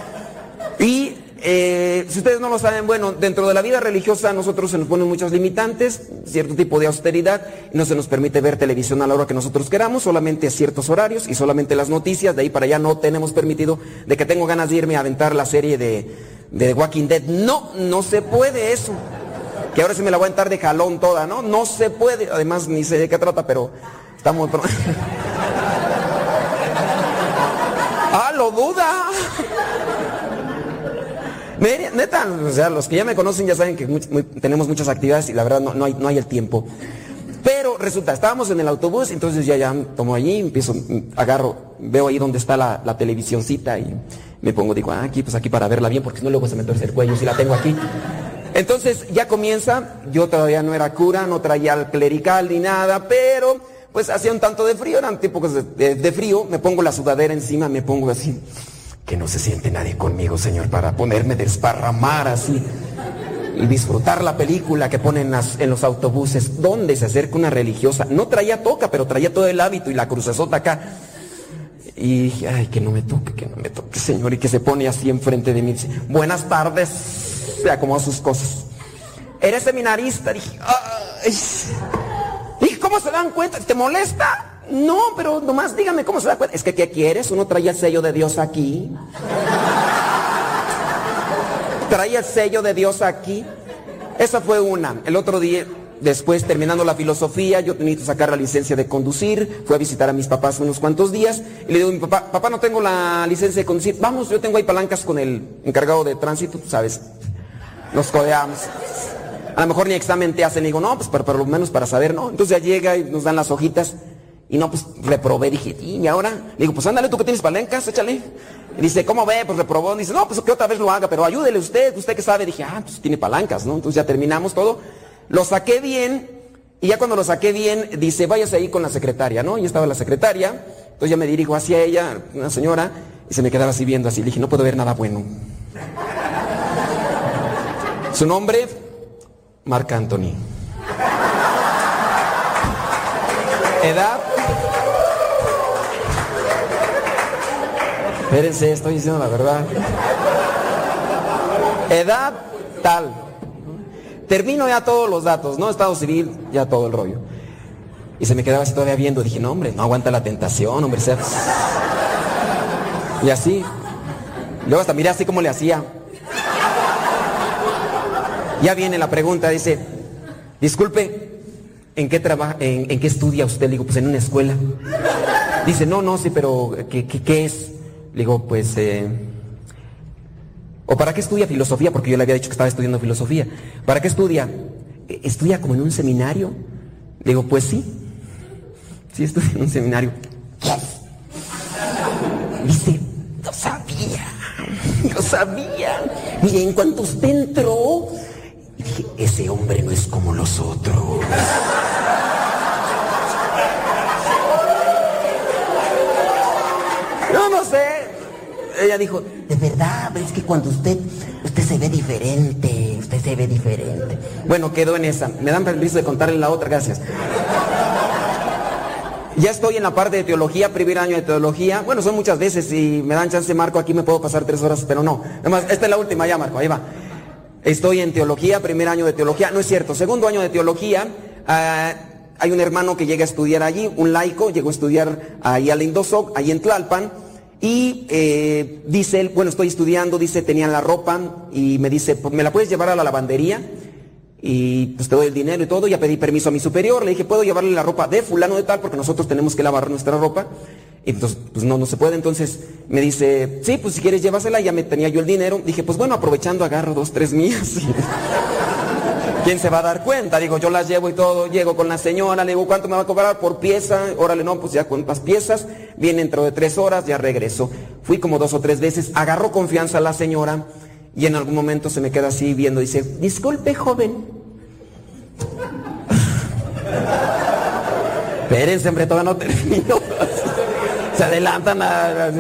Y eh, si ustedes no lo saben, bueno, dentro de la vida religiosa nosotros se nos ponen muchos limitantes, cierto tipo de austeridad, no se nos permite ver televisión a la hora que nosotros queramos, solamente a ciertos horarios y solamente las noticias, de ahí para allá no tenemos permitido de que tengo ganas de irme a aventar la serie de, de Walking Dead. No, no se puede eso. Que ahora se me la voy a aventar de jalón toda, ¿no? No se puede, además ni sé de qué trata, pero estamos... ah, lo duda. Neta, o sea, los que ya me conocen ya saben que tenemos muchas actividades y la verdad no, hay, no hay el tiempo. Pero resulta, estábamos en el autobús, entonces ya, ya tomo allí, empiezo, agarro, veo ahí donde está la, la televisioncita y me pongo, digo, ah, aquí, pues aquí para verla bien, porque si no luego se me torce el cuello si la tengo aquí. Entonces ya comienza, yo todavía no era cura, no traía el clerical ni nada, pero pues hacía un tanto de frío, eran tipos de, de frío, me pongo la sudadera encima, me pongo así que no se siente nadie conmigo, Señor, para ponerme desparramar así y disfrutar la película que ponen en los autobuses, donde se acerca una religiosa. No traía toca, pero traía todo el hábito y la crucesota acá. Y dije, ay, que no me toque, que no me toque, Señor, y que se pone así enfrente de mí. Buenas tardes, se acomodó sus cosas. Eres seminarista, dije, ay. Dije, ¿cómo se dan cuenta? ¿Te molesta? No, pero nomás dígame cómo se da cuenta. Es que, ¿qué quieres? Uno traía el sello de Dios aquí. traía el sello de Dios aquí. Esa fue una. El otro día, Después, terminando la filosofía, yo tenía que sacar la licencia de conducir. Fui a visitar a mis papás unos cuantos días. Y le digo a mi papá, papá, no tengo la licencia de conducir. Vamos, yo tengo ahí palancas con el encargado de tránsito, tú sabes. Nos codeamos. A lo mejor ni examen te hacen. Y digo, no, pues por, por lo menos para saber, ¿no? Entonces ya llega y nos dan las hojitas. Y no, pues reprobé. Dije, ¿y ahora? Le digo, pues ándale, tú que tienes palancas, échale. Dice, ¿cómo ve? Pues reprobó. Dice, no, pues que otra vez lo haga, pero ayúdele usted, usted que sabe. Dije, ah, pues tiene palancas, ¿no? Entonces ya terminamos todo. Lo saqué bien. Y ya cuando lo saqué bien, dice, váyase ahí con la secretaria, ¿no? Y estaba la secretaria. Entonces ya me dirijo hacia ella, una señora, y se me quedaba así viendo así. Le dije, no puedo ver nada bueno. Su nombre, Marc Anthony. Edad. Espérense, estoy diciendo la verdad. Edad tal. Termino ya todos los datos, ¿no? Estado civil, ya todo el rollo. Y se me quedaba así todavía viendo. Dije, no, hombre, no aguanta la tentación, hombre. sea- Y así. Luego hasta miré así como le hacía. Ya viene la pregunta, dice, disculpe, ¿en qué trabaja, en, qué estudia usted? Le digo, pues en una escuela. Dice, no, no, sí, pero ¿qué, qué, qué es? Le digo, pues, eh, ¿o para qué estudia filosofía? Porque yo le había dicho que estaba estudiando filosofía. ¿Para qué estudia? "Eh, ¿Estudia como en un seminario? Le digo, pues sí. Sí, estudia en un seminario. Dice, yo sabía, yo sabía. Mire, en cuanto usted entró, dije, ese hombre no es como los otros. Yo no sé. Ella dijo, de verdad, es que cuando usted, usted se ve diferente, usted se ve diferente. Bueno, quedó en esa. Me dan permiso de contarle la otra, gracias. Ya estoy en la parte de teología, primer año de teología. Bueno, son muchas veces, si me dan chance, Marco, aquí me puedo pasar tres horas, pero no. Además, esta es la última ya, Marco, ahí va. Estoy en teología, primer año de teología. No es cierto, segundo año de teología. ah, hay un hermano que llega a estudiar allí, un laico, llegó a estudiar ahí al Indosoc, ahí en Tlalpan. Y eh, dice él, bueno, estoy estudiando, dice, tenían la ropa y me dice, "Pues, ¿me la puedes llevar a la lavandería? Y pues te doy el dinero y todo. Ya pedí permiso a mi superior. Le dije, ¿puedo llevarle la ropa de fulano de tal? Porque nosotros tenemos que lavar nuestra ropa. Y entonces, pues no, no se puede. Entonces me dice, sí, pues si quieres llévasela. Ya me tenía yo el dinero. Dije, pues bueno, aprovechando agarro dos, tres mías. ¿Quién se va a dar cuenta? Digo, yo las llevo y todo. Llego con la señora. Le digo, ¿cuánto me va a cobrar por pieza? Órale, no, pues ya cuántas piezas. Viene dentro de tres horas, ya regreso. Fui como dos o tres veces. Agarró confianza la señora. Y en algún momento se me queda así viendo. Dice, disculpe, joven. Espérense, hombre, todavía no termino. Se adelantan a...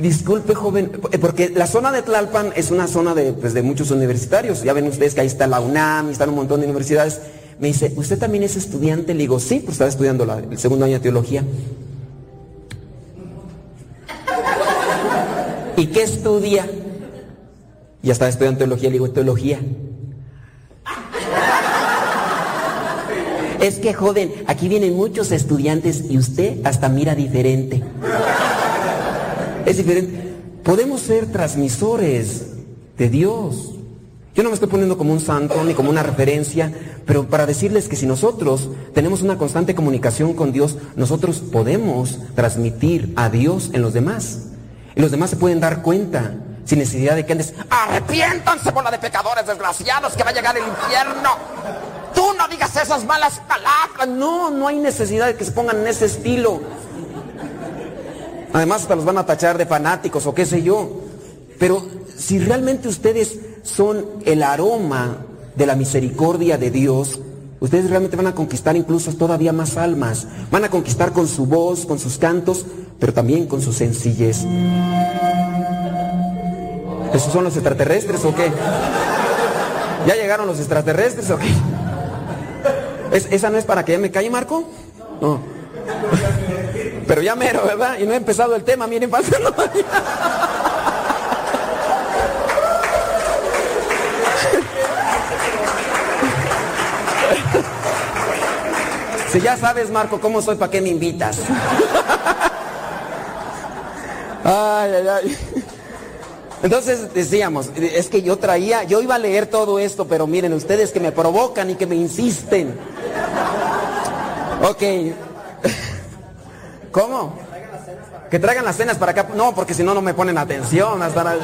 Disculpe, joven, porque la zona de Tlalpan es una zona de, pues, de muchos universitarios. Ya ven ustedes que ahí está la UNAM, están un montón de universidades. Me dice, ¿usted también es estudiante? Le digo, sí, pues estaba estudiando el segundo año de teología. ¿Y qué estudia? Ya estaba estudiando teología, le digo, teología. Es que joven, aquí vienen muchos estudiantes y usted hasta mira diferente. Es diferente. Podemos ser transmisores de Dios. Yo no me estoy poniendo como un santo ni como una referencia, pero para decirles que si nosotros tenemos una constante comunicación con Dios, nosotros podemos transmitir a Dios en los demás. Y los demás se pueden dar cuenta sin necesidad de que andes, arrepiéntanse bola de pecadores desgraciados que va a llegar el infierno. Tú no digas esas malas palabras. No, no hay necesidad de que se pongan en ese estilo. Además hasta los van a tachar de fanáticos o qué sé yo. Pero si realmente ustedes son el aroma de la misericordia de Dios, ustedes realmente van a conquistar incluso todavía más almas. Van a conquistar con su voz, con sus cantos, pero también con su sencillez. ¿Esos son los extraterrestres o qué? ¿Ya llegaron los extraterrestres o qué? ¿Es- ¿Esa no es para que ya me calle, Marco? No. Pero ya mero, ¿verdad? Y no he empezado el tema, miren, faltando. Si ya sabes, Marco, cómo soy, ¿para qué me invitas? Ay, ay, ay. Entonces decíamos, es que yo traía, yo iba a leer todo esto, pero miren ustedes que me provocan y que me insisten. Ok. ¿Cómo? Que traigan las cenas para acá. No, porque si no, no me ponen atención. Hasta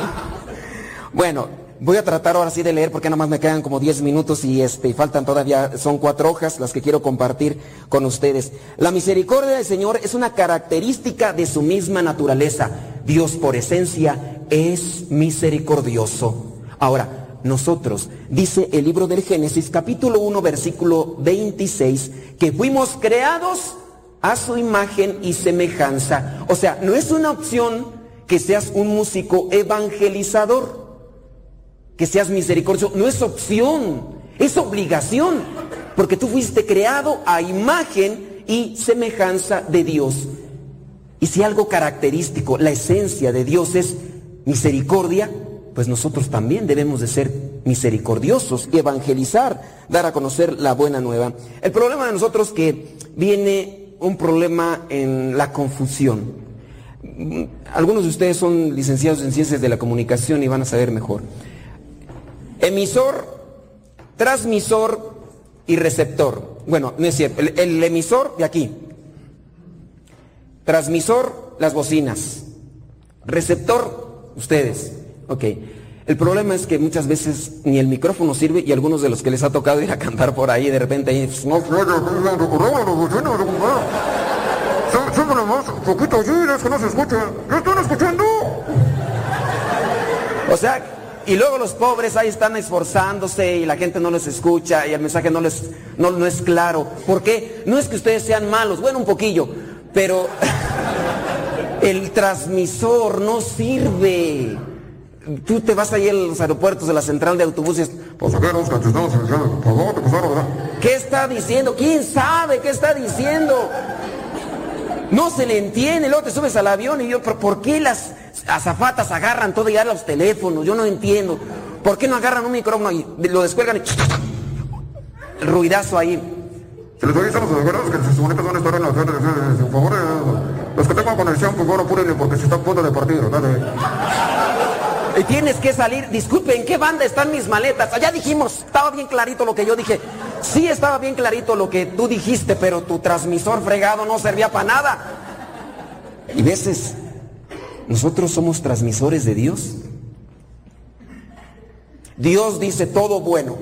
Bueno, voy a tratar ahora sí de leer porque nada más me quedan como 10 minutos y este, faltan todavía, son cuatro hojas las que quiero compartir con ustedes. La misericordia del Señor es una característica de su misma naturaleza. Dios por esencia es misericordioso. Ahora, nosotros, dice el libro del Génesis capítulo 1 versículo 26, que fuimos creados a su imagen y semejanza. O sea, no es una opción que seas un músico evangelizador, que seas misericordioso, no es opción, es obligación, porque tú fuiste creado a imagen y semejanza de Dios. Y si algo característico, la esencia de Dios es misericordia, pues nosotros también debemos de ser misericordiosos y evangelizar, dar a conocer la buena nueva. El problema de nosotros que viene un problema en la confusión. Algunos de ustedes son licenciados en ciencias de la comunicación y van a saber mejor. Emisor, transmisor y receptor. Bueno, no es cierto. El, emisor de aquí. Transmisor, las bocinas. Receptor, ustedes. Ok. El problema es que muchas veces ni el micrófono sirve y algunos de los que les ha tocado ir a cantar por ahí de repente ahí, no, más, poquito allí, es que no se escucha. ¿No están escuchando? O sea, y luego los pobres ahí están esforzándose y la gente no les escucha y el mensaje no les no, no es claro. ¿Por qué? No es que ustedes sean malos, bueno, un poquillo, pero el transmisor no sirve. Tú te vas ahí a los aeropuertos de la central de autobuses. Pasajeros, que. ¿Qué está diciendo? ¿Quién sabe qué está diciendo? No se le entiende, luego te subes al avión y yo, ¿por qué las azafatas agarran todo y a los teléfonos? Yo no entiendo. ¿Por qué no agarran un micrófono y lo descuelgan y ruidazo ahí? Se les avisa a los azafatos que sus bonitas van a estar en la Por favor, los que tengan conexión, por favor, apúrenle porque se está a punto de partir, Y tienes que salir, disculpe, ¿en qué banda están mis maletas? Allá dijimos, estaba bien clarito lo que yo dije. Sí estaba bien clarito lo que tú dijiste, pero tu transmisor fregado no servía para nada. Y veces, nosotros somos transmisores de Dios. Dios dice todo bueno.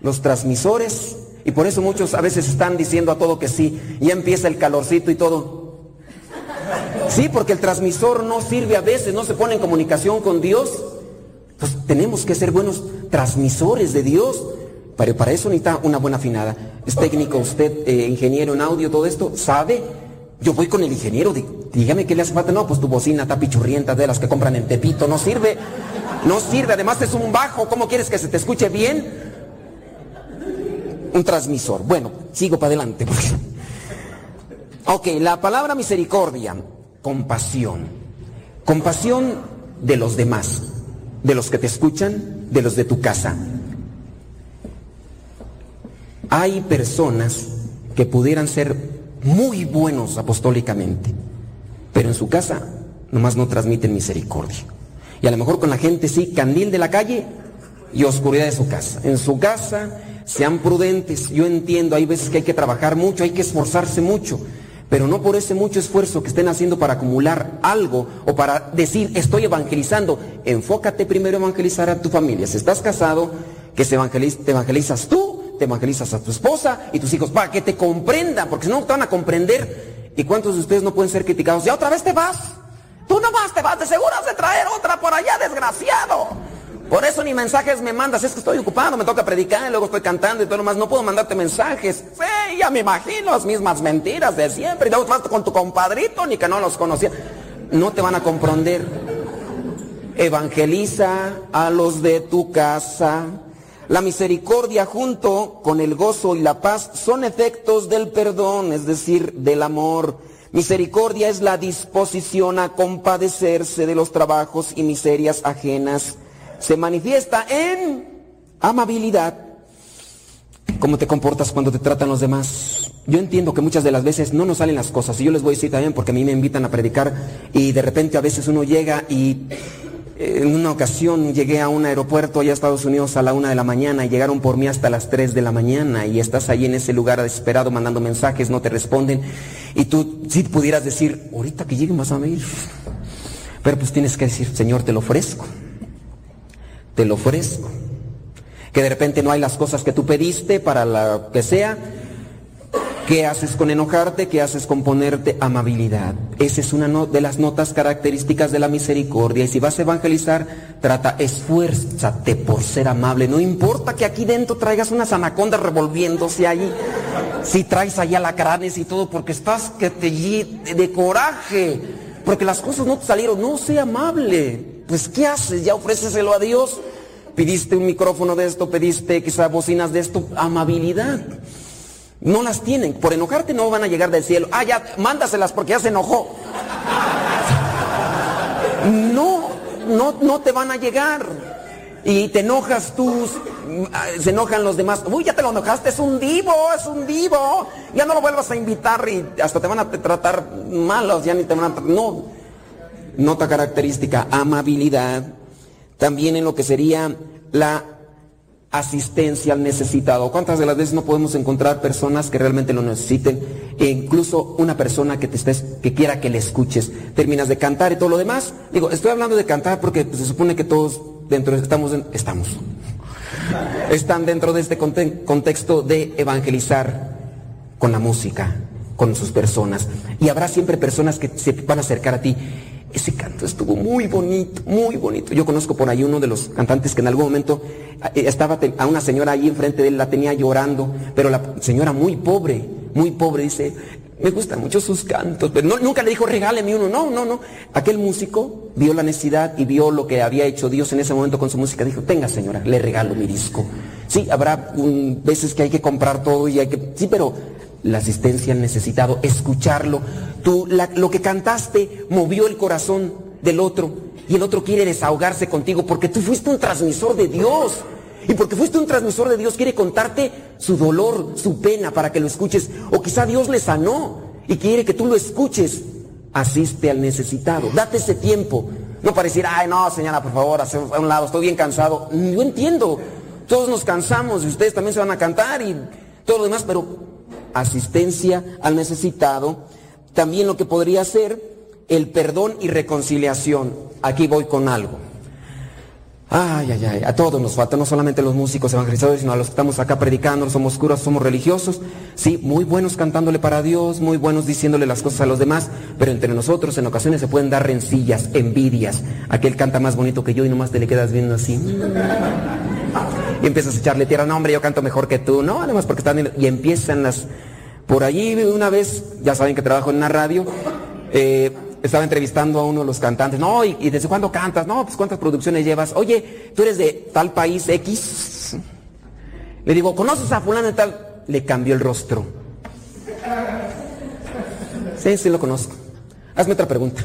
Los transmisores, y por eso muchos a veces están diciendo a todo que sí, y empieza el calorcito y todo. Sí, porque el transmisor no sirve a veces, no se pone en comunicación con Dios. Pues tenemos que ser buenos transmisores de Dios. Pero para eso necesita una buena afinada. Es técnico, usted, eh, ingeniero en audio, todo esto, ¿sabe? Yo voy con el ingeniero, dígame qué le hace falta. No, pues tu bocina está pichurrienta de las que compran en Tepito, no sirve. No sirve, además es un bajo, ¿cómo quieres que se te escuche bien? Un transmisor. Bueno, sigo para adelante. ok, la palabra misericordia, compasión. Compasión de los demás, de los que te escuchan, de los de tu casa. Hay personas que pudieran ser muy buenos apostólicamente, pero en su casa nomás no transmiten misericordia. Y a lo mejor con la gente sí, candil de la calle y oscuridad de su casa. En su casa sean prudentes. Yo entiendo, hay veces que hay que trabajar mucho, hay que esforzarse mucho, pero no por ese mucho esfuerzo que estén haciendo para acumular algo o para decir estoy evangelizando. Enfócate primero a evangelizar a tu familia. Si estás casado, que se te evangelizas tú te evangelizas a tu esposa y tus hijos para que te comprendan, porque si no, te van a comprender. ¿Y cuántos de ustedes no pueden ser criticados? Ya otra vez te vas. Tú no vas, te vas, de seguro has de traer otra por allá, desgraciado. Por eso ni mensajes me mandas, es que estoy ocupado, me toca predicar, y luego estoy cantando y todo lo más, no puedo mandarte mensajes. Sí, ya me imagino las mismas mentiras de siempre. Y luego vas con tu compadrito, ni que no los conocía. No te van a comprender. Evangeliza a los de tu casa. La misericordia junto con el gozo y la paz son efectos del perdón, es decir, del amor. Misericordia es la disposición a compadecerse de los trabajos y miserias ajenas. Se manifiesta en amabilidad. ¿Cómo te comportas cuando te tratan los demás? Yo entiendo que muchas de las veces no nos salen las cosas. Y yo les voy a decir también porque a mí me invitan a predicar y de repente a veces uno llega y en una ocasión llegué a un aeropuerto allá a Estados Unidos a la una de la mañana y llegaron por mí hasta las tres de la mañana y estás ahí en ese lugar desesperado mandando mensajes, no te responden y tú si pudieras decir, ahorita que lleguen vas a venir. Pero pues tienes que decir, Señor, te lo ofrezco. Te lo ofrezco. Que de repente no hay las cosas que tú pediste para la que sea, ¿Qué haces con enojarte? ¿Qué haces con ponerte amabilidad? Esa es una de las notas características de la misericordia. Y si vas a evangelizar, trata, esfuérzate por ser amable. No importa que aquí dentro traigas unas anacondas revolviéndose ahí. Si traes allá alacranes y todo, porque estás que te de coraje. Porque las cosas no te salieron. No, sé amable. Pues, ¿qué haces? Ya ofréceselo a Dios. Pidiste un micrófono de esto, pediste quizás bocinas de esto. Amabilidad. No las tienen. Por enojarte no van a llegar del cielo. Ah, ya, mándaselas porque ya se enojó. No, no, no te van a llegar. Y te enojas tú, se enojan los demás. Uy, ya te lo enojaste, es un divo, es un divo. Ya no lo vuelvas a invitar y hasta te van a tratar malos, ya ni te van a... No. Nota característica, amabilidad. También en lo que sería la asistencia al necesitado. ¿Cuántas de las veces no podemos encontrar personas que realmente lo necesiten? E incluso una persona que te estés, que quiera que le escuches. Terminas de cantar y todo lo demás. Digo, estoy hablando de cantar porque se supone que todos dentro estamos, estamos. Están dentro de este contexto de evangelizar con la música, con sus personas. Y habrá siempre personas que se van a acercar a ti. Ese canto estuvo muy bonito, muy bonito. Yo conozco por ahí uno de los cantantes que en algún momento eh, estaba a una señora ahí enfrente de él, la tenía llorando, pero la señora muy pobre, muy pobre, dice, me gustan mucho sus cantos, pero nunca le dijo, regáleme uno, no, no, no. Aquel músico vio la necesidad y vio lo que había hecho Dios en ese momento con su música, dijo, tenga señora, le regalo mi disco. Sí, habrá veces que hay que comprar todo y hay que, sí, pero la asistencia al necesitado, escucharlo. Tú, lo que cantaste movió el corazón del otro y el otro quiere desahogarse contigo porque tú fuiste un transmisor de Dios. Y porque fuiste un transmisor de Dios quiere contarte su dolor, su pena para que lo escuches. O quizá Dios le sanó y quiere que tú lo escuches. Asiste al necesitado. Date ese tiempo. No para decir, ay no, señora, por favor, a un lado, estoy bien cansado. Yo entiendo. Todos nos cansamos y ustedes también se van a cantar y todo lo demás, pero asistencia al necesitado, también lo que podría ser el perdón y reconciliación. Aquí voy con algo. Ay, ay, ay, a todos nos falta, no solamente los músicos evangelizadores, sino a los que estamos acá predicando, somos curas, somos religiosos, sí, muy buenos cantándole para Dios, muy buenos diciéndole las cosas a los demás, pero entre nosotros en ocasiones se pueden dar rencillas, envidias. Aquel canta más bonito que yo y nomás te le quedas viendo así. Y empiezas a echarle tierra, no hombre, yo canto mejor que tú, no, además porque están, y empiezan las, por allí una vez, ya saben que trabajo en una radio, eh, estaba entrevistando a uno de los cantantes, no, y, desde cuándo cantas, no, pues cuántas producciones llevas, oye, tú eres de tal país X. Le digo, ¿conoces a fulano y tal? Le cambió el rostro. Sí, sí lo conozco. Hazme otra pregunta.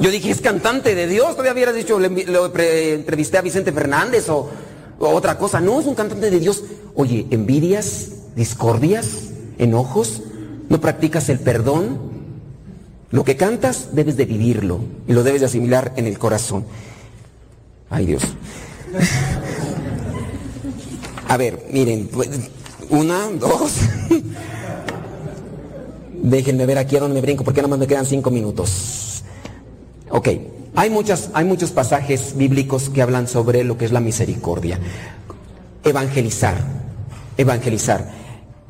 Yo dije, es cantante de Dios, todavía hubieras dicho, le, entrevisté a Vicente Fernández o, otra cosa. No, es un cantante de Dios. Oye, envidias, discordias, enojos, no practicas el perdón, lo que cantas debes de vivirlo y lo debes de asimilar en el corazón. Ay Dios. A ver, miren, pues, una, dos. Déjenme ver aquí a dónde me brinco porque nada más me quedan cinco minutos. Ok, hay, muchas, hay muchos pasajes bíblicos que hablan sobre lo que es la misericordia. Evangelizar, evangelizar.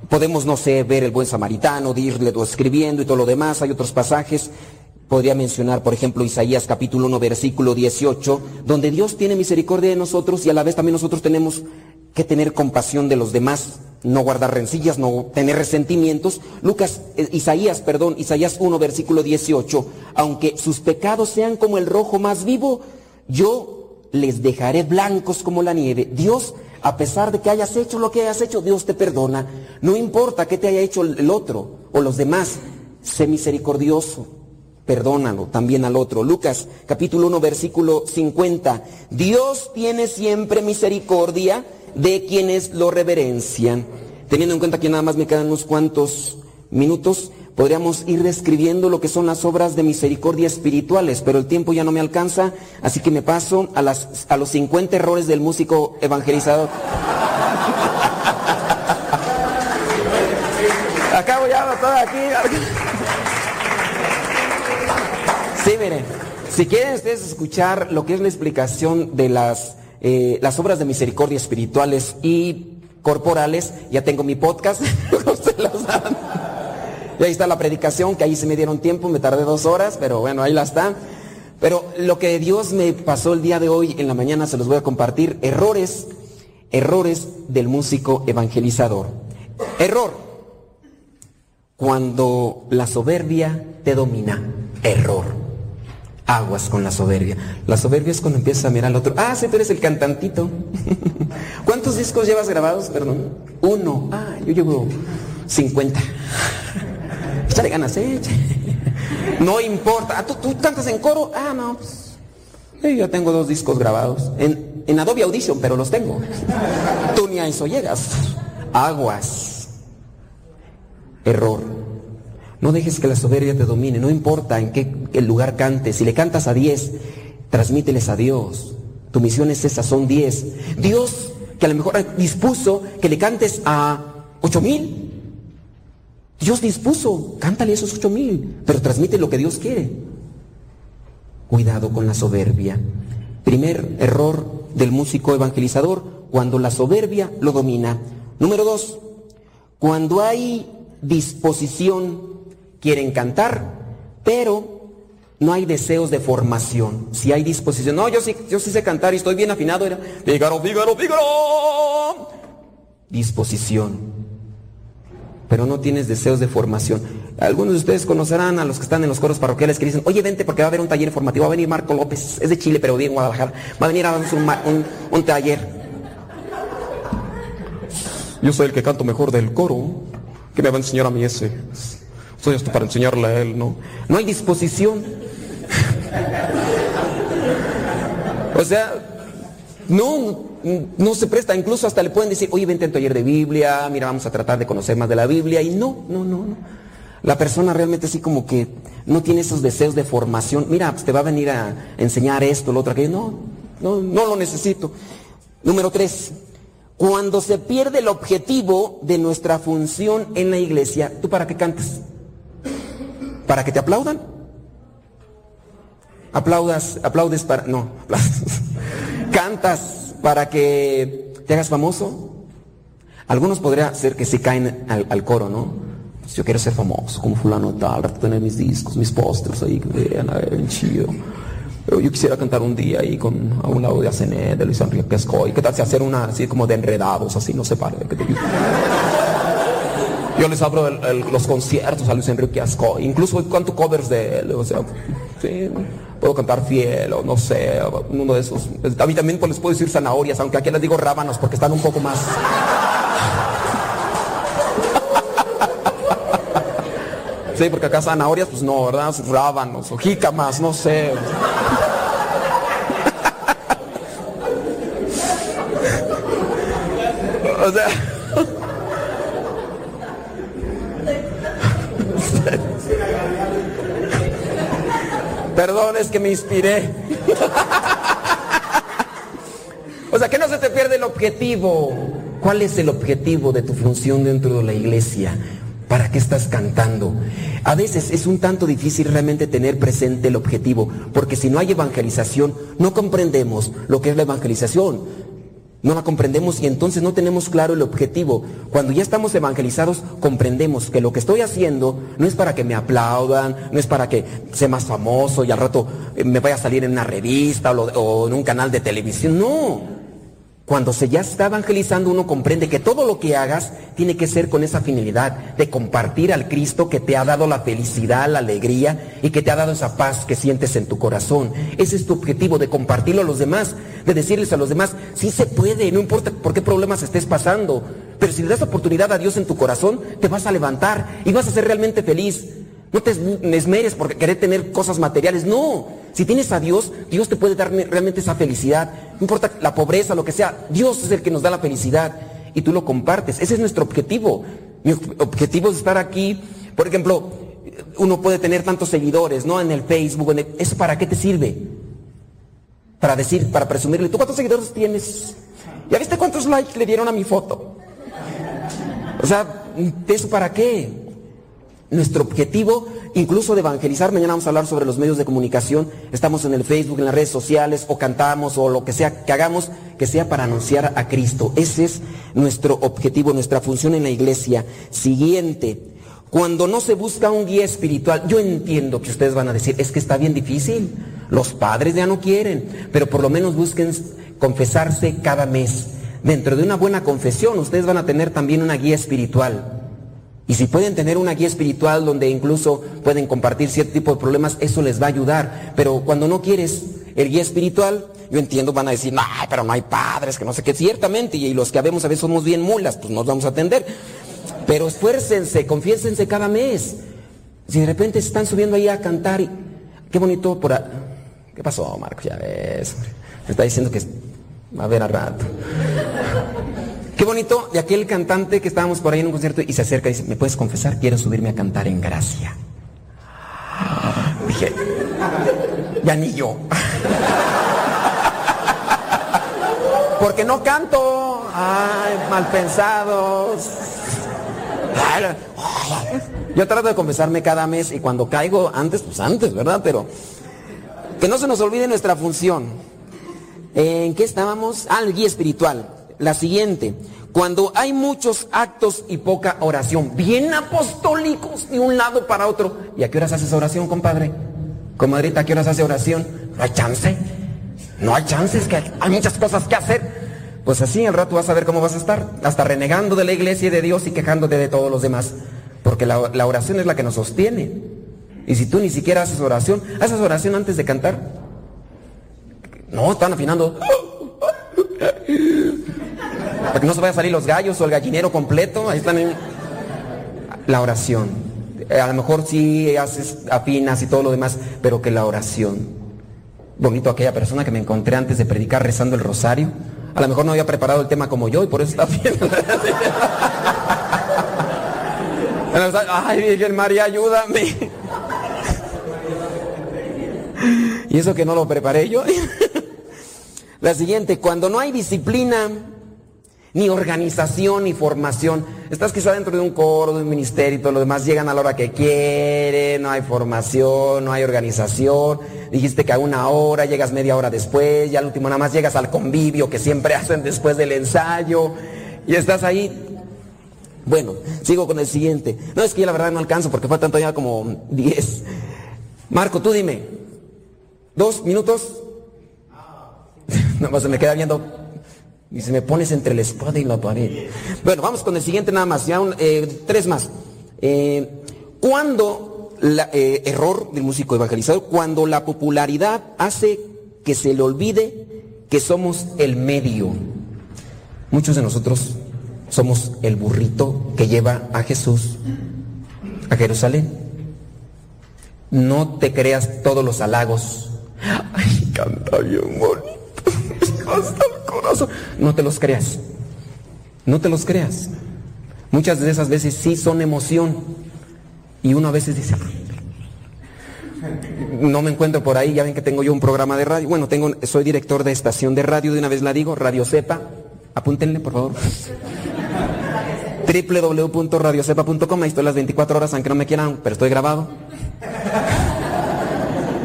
Podemos, no sé, ver el buen samaritano, irle escribiendo y todo lo demás. Hay otros pasajes. Podría mencionar, por ejemplo, Isaías capítulo 1, versículo 18, donde Dios tiene misericordia de nosotros y a la vez también nosotros tenemos que tener compasión de los demás, no guardar rencillas, no tener resentimientos. Lucas, eh, Isaías, perdón, Isaías 1, versículo 18, aunque sus pecados sean como el rojo más vivo, yo les dejaré blancos como la nieve. Dios a pesar de que hayas hecho lo que hayas hecho, Dios te perdona. No importa qué te haya hecho el otro o los demás, sé misericordioso. Perdónalo también al otro. Lucas capítulo 1 versículo 50. Dios tiene siempre misericordia de quienes lo reverencian. Teniendo en cuenta que nada más me quedan unos cuantos minutos, podríamos ir describiendo lo que son las obras de misericordia espirituales, pero el tiempo ya no me alcanza, así que me paso a, las, a los 50 errores del músico evangelizador. Acabo ya todo aquí. Sí, miren, si quieren ustedes escuchar lo que es la explicación de las, eh, las obras de misericordia espirituales y corporales, ya tengo mi podcast, y ahí está la predicación, que ahí se me dieron tiempo, me tardé dos horas, pero bueno, ahí la está. Pero lo que Dios me pasó el día de hoy, en la mañana se los voy a compartir, errores, errores del músico evangelizador. Error, cuando la soberbia te domina, error. Aguas con la soberbia. La soberbia es cuando empiezas a mirar al otro. Ah, sí, tú eres el cantantito. ¿Cuántos discos llevas grabados? Perdón. Uno. Ah, yo llevo 50. Échale ganas, ¿eh? No importa. Ah, ¿tú, ¿tú, cantas en coro? Ah, no. Pues, yo tengo dos discos grabados. En, en Adobe Audition, pero los tengo. Tú ni a eso llegas. Aguas. Error. No dejes que la soberbia te domine, no importa en qué lugar cantes. Si le cantas a 10, transmíteles a Dios. Tu misión es esa, son 10. Dios, que a lo mejor dispuso que le cantes a 8 mil. Dios dispuso, cántale esos 8 mil, pero transmite lo que Dios quiere. Cuidado con la soberbia. Primer error del músico evangelizador, cuando la soberbia lo domina. Número dos, cuando hay disposición, quieren cantar, pero no hay deseos de formación. Si hay disposición, no, yo sí, yo sí sé cantar y estoy bien afinado, era, fígaro, fígaro, fígaro. Disposición. Pero no tienes deseos de formación. Algunos de ustedes conocerán a los que están en los coros parroquiales que dicen, oye, vente porque va a haber un taller formativo, va a venir Marco López, es de Chile, pero vive en Guadalajara, va a venir a darnos un, un, taller. Yo soy el que canto mejor del coro. ¿Qué me va a enseñar a mí ese? Soy esto para enseñarle a él, ¿no? No hay disposición. o sea, no, no se presta. Incluso hasta le pueden decir, oye, vente en taller de Biblia, mira, vamos a tratar de conocer más de la Biblia. Y no, no, no, no. La persona realmente así como que no tiene esos deseos de formación. Mira, pues te va a venir a enseñar esto, lo otro, aquello. No, no, no lo necesito. Número tres, cuando se pierde el objetivo de nuestra función en la iglesia, ¿tú para qué cantas? ¿Para que te aplaudan? Aplaudas, aplaudes para. No, cantas para que te hagas famoso. Algunos podría ser que se caen al, al coro, ¿no? Pues yo quiero ser famoso, como fulano tal, tener mis discos, mis pósters ahí, que vean, a ver, chido. Pero yo quisiera cantar un día ahí con a un lado de Asené, de Luis Enrique Escoy. ¿Qué tal si hacer una así como de enredados, así, no sé, para que te... Yo les abro el, los conciertos a Luis Enrique Ascoy. Incluso canto covers de él. O sea, sí, puedo cantar fiel o no sé, uno de esos. A mí también pues, les puedo decir zanahorias, aunque aquí les digo rábanos porque están un poco más. Sí, porque acá zanahorias, pues no, ¿verdad? Rábanos o jícamas, no sé. o sea. Perdón, es que me inspiré. o sea, que no se te pierde el objetivo. ¿Cuál es el objetivo de tu función dentro de la iglesia? ¿Para qué estás cantando? A veces es un tanto difícil realmente tener presente el objetivo, porque si no hay evangelización, no comprendemos lo que es la evangelización. No la comprendemos y entonces no tenemos claro el objetivo. Cuando ya estamos evangelizados, comprendemos que lo que estoy haciendo no es para que me aplaudan, no es para que sea más famoso y al rato me vaya a salir en una revista o, o en un canal de televisión. No. Cuando se ya está evangelizando, uno comprende que todo lo que hagas tiene que ser con esa finalidad de compartir al Cristo que te ha dado la felicidad, la alegría y que te ha dado esa paz que sientes en tu corazón. Ese es tu objetivo, de compartirlo a los demás, de decirles a los demás, sí se puede, no importa por qué problemas estés pasando, pero si le das oportunidad a Dios en tu corazón, te vas a levantar y vas a ser realmente feliz. No te esmeres por querer tener cosas materiales, no. Si tienes a Dios, Dios te puede dar realmente esa felicidad. No importa la pobreza, lo que sea, Dios es el que nos da la felicidad y tú lo compartes. Ese es nuestro objetivo. Mi objetivo es estar aquí. Por ejemplo, uno puede tener tantos seguidores, ¿no? En el Facebook, ¿eso para qué te sirve? Para decir, para presumirle, ¿tú cuántos seguidores tienes? ¿Ya viste cuántos likes le dieron a mi foto? O sea, ¿eso para qué? Nuestro objetivo, incluso de evangelizar, mañana vamos a hablar sobre los medios de comunicación, estamos en el Facebook, en las redes sociales, o cantamos, o lo que sea que hagamos, que sea para anunciar a Cristo. Ese es nuestro objetivo, nuestra función en la iglesia. Siguiente, cuando no se busca un guía espiritual, yo entiendo que ustedes van a decir, es que está bien difícil, los padres ya no quieren, pero por lo menos busquen confesarse cada mes. Dentro de una buena confesión, ustedes van a tener también una guía espiritual. Y si pueden tener una guía espiritual donde incluso pueden compartir cierto tipo de problemas, eso les va a ayudar. Pero cuando no quieres el guía espiritual, yo entiendo, van a decir, no, pero no hay padres, que no sé qué, ciertamente, y los que habemos a veces somos bien mulas, pues nos vamos a atender. Pero esfuércense, confiésense cada mes. Si de repente están subiendo ahí a cantar y qué bonito. ¿Qué pasó, Marco? Ya ves. Me está diciendo que a ver al rato. Bonito de aquel cantante que estábamos por ahí en un concierto y se acerca y dice, ¿me puedes confesar? Quiero subirme a cantar en gracia. Dije, ya ni yo. Porque no canto. Ay, mal pensados. Yo trato de confesarme cada mes y cuando caigo, antes, pues antes, ¿verdad? Pero que no se nos olvide nuestra función. ¿En qué estábamos? Ah, el guía espiritual la siguiente. Cuando hay muchos actos y poca oración, bien apostólicos de un lado para otro. ¿Y a qué horas haces oración, compadre? Comadrita, ¿a qué horas hace oración? No hay chance. No hay chances, que hay muchas cosas que hacer. Pues así al rato vas a ver cómo vas a estar. Hasta renegando de la iglesia y de Dios y quejándote de todos los demás. Porque la, la oración es la que nos sostiene. Y si tú ni siquiera haces oración, ¿haces oración antes de cantar? No, están afinando. Para que no se vaya a salir los gallos o el gallinero completo. Ahí están en la oración. Eh, a lo mejor sí haces afinas y todo lo demás, pero que la oración. Bonito aquella persona que me encontré antes de predicar rezando el rosario. A lo mejor no había preparado el tema como yo y por eso está bien. Ay, Virgen María, ayúdame. Y eso que no lo preparé yo. La siguiente, cuando no hay disciplina, ni organización, ni formación. Estás quizá dentro de un coro, de un ministerio y todo lo demás, llegan a la hora que quieren, no hay formación, no hay organización. Dijiste que a una hora, llegas media hora después, y al último nada más llegas al convivio que siempre hacen después del ensayo, y estás ahí. Bueno, sigo con el siguiente. No, es que yo la verdad no alcanzo porque faltan todavía como 10. Marco, tú dime. ¿Dos minutos? más se me queda viendo y se me pones entre la espada y la pared. Bueno, vamos con el siguiente nada más, ya eh, tres más. Eh, cuando, eh, error del músico evangelizador, cuando la popularidad hace que se le olvide que somos el medio. Muchos de nosotros somos el burrito que lleva a Jesús a Jerusalén. No te creas todos los halagos. Ay, canta bien bonito. No te los creas. No te los creas. Muchas de esas veces sí son emoción. Y uno a veces dice, no me encuentro por ahí, ya ven que tengo yo un programa de radio. Bueno, tengo, soy director de estación de radio, de una vez la digo, Radio Cepa. Apúntenle, por favor. www.radiocepa.com, ahí estoy las 24 horas, aunque no me quieran, pero estoy grabado.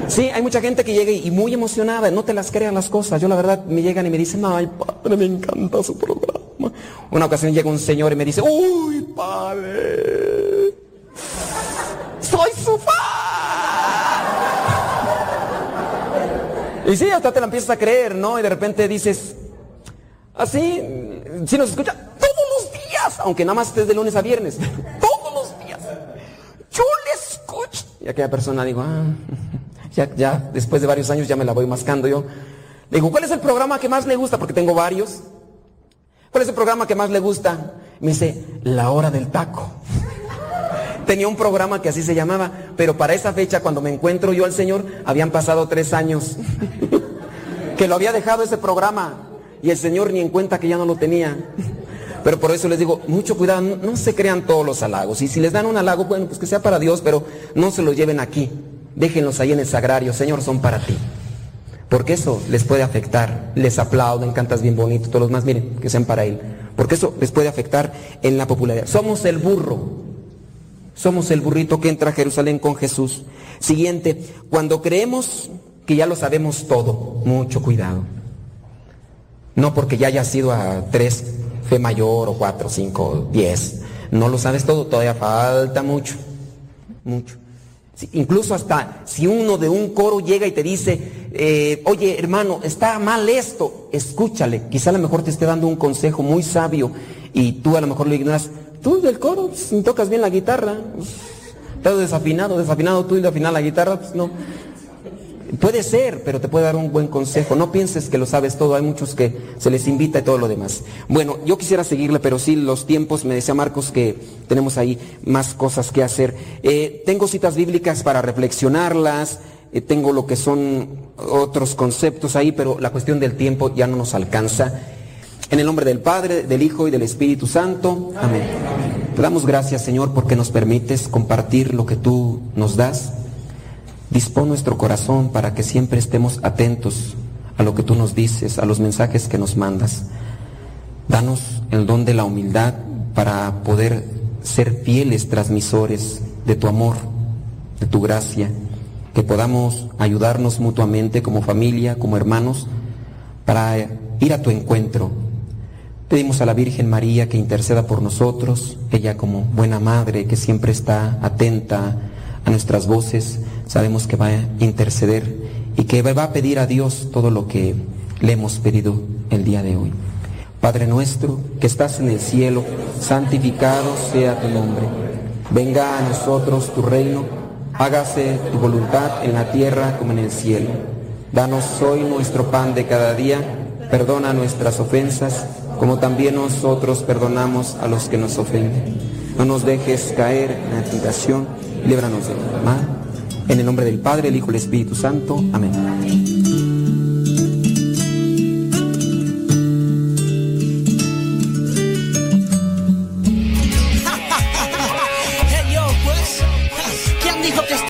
Sí, hay mucha gente que llega y muy emocionada, no te las crean las cosas. Yo la verdad me llegan y me dicen, ay padre, me encanta su programa. Una ocasión llega un señor y me dice, uy padre, soy su fan. Y sí, hasta te la empiezas a creer, ¿no? Y de repente dices, así, si nos escucha todos los días, aunque nada más estés de lunes a viernes, todos los días. Yo le escucho. Y aquella persona digo, ah. Ya, ya, después de varios años ya me la voy mascando yo. Le digo, ¿cuál es el programa que más le gusta? Porque tengo varios. ¿Cuál es el programa que más le gusta? Me dice, La Hora del Taco. Tenía un programa que así se llamaba, pero para esa fecha, cuando me encuentro yo al Señor, habían pasado tres años. que lo había dejado ese programa y el Señor ni en cuenta que ya no lo tenía. Pero por eso les digo, mucho cuidado, no, se crean todos los halagos. Y si les dan un halago, bueno, pues que sea para Dios, pero no se los lleven aquí. Déjenlos ahí en el sagrario, Señor, son para ti. Porque eso les puede afectar. Les aplauden, cantas bien bonito, todos los más, miren, que sean para Él. Porque eso les puede afectar en la popularidad. Somos el burro. Somos el burrito que entra a Jerusalén con Jesús. Siguiente, cuando creemos que ya lo sabemos todo, mucho cuidado. No porque ya haya sido a tres, fe mayor, o cuatro, cinco, diez. No lo sabes todo, todavía falta mucho. Mucho. Incluso hasta si uno de un coro llega y te dice, eh, oye hermano, está mal esto, escúchale. Quizá a lo mejor te esté dando un consejo muy sabio y tú a lo mejor lo ignoras. Tú del coro, pues, tocas bien la guitarra, estás desafinado, desafinado tú y de afinar la guitarra, pues no. Puede ser, pero te puede dar un buen consejo. No pienses que lo sabes todo. Hay muchos que se les invita y todo lo demás. Bueno, yo quisiera seguirle, pero sí, los tiempos, me decía Marcos que tenemos ahí más cosas que hacer. Eh, tengo citas bíblicas para reflexionarlas. Eh, tengo lo que son otros conceptos ahí, pero la cuestión del tiempo ya no nos alcanza. En el nombre del Padre, del Hijo y del Espíritu Santo. Amén. Te damos gracias, Señor, porque nos permites compartir lo que tú nos das. Dispón nuestro corazón para que siempre estemos atentos a lo que tú nos dices, a los mensajes que nos mandas. Danos el don de la humildad para poder ser fieles transmisores de tu amor, de tu gracia, que podamos ayudarnos mutuamente como familia, como hermanos, para ir a tu encuentro. Pedimos a la Virgen María que interceda por nosotros, ella como buena madre que siempre está atenta a nuestras voces, sabemos que va a interceder y que va a pedir a Dios todo lo que le hemos pedido el día de hoy. Padre nuestro que estás en el cielo, santificado sea tu nombre. Venga a nosotros tu reino, hágase tu voluntad en la tierra como en el cielo. Danos hoy nuestro pan de cada día, perdona nuestras ofensas, como también nosotros perdonamos a los que nos ofenden. No nos dejes caer en la tentación líbranos del. En el nombre del Padre, el Hijo y el Espíritu Santo. Amén.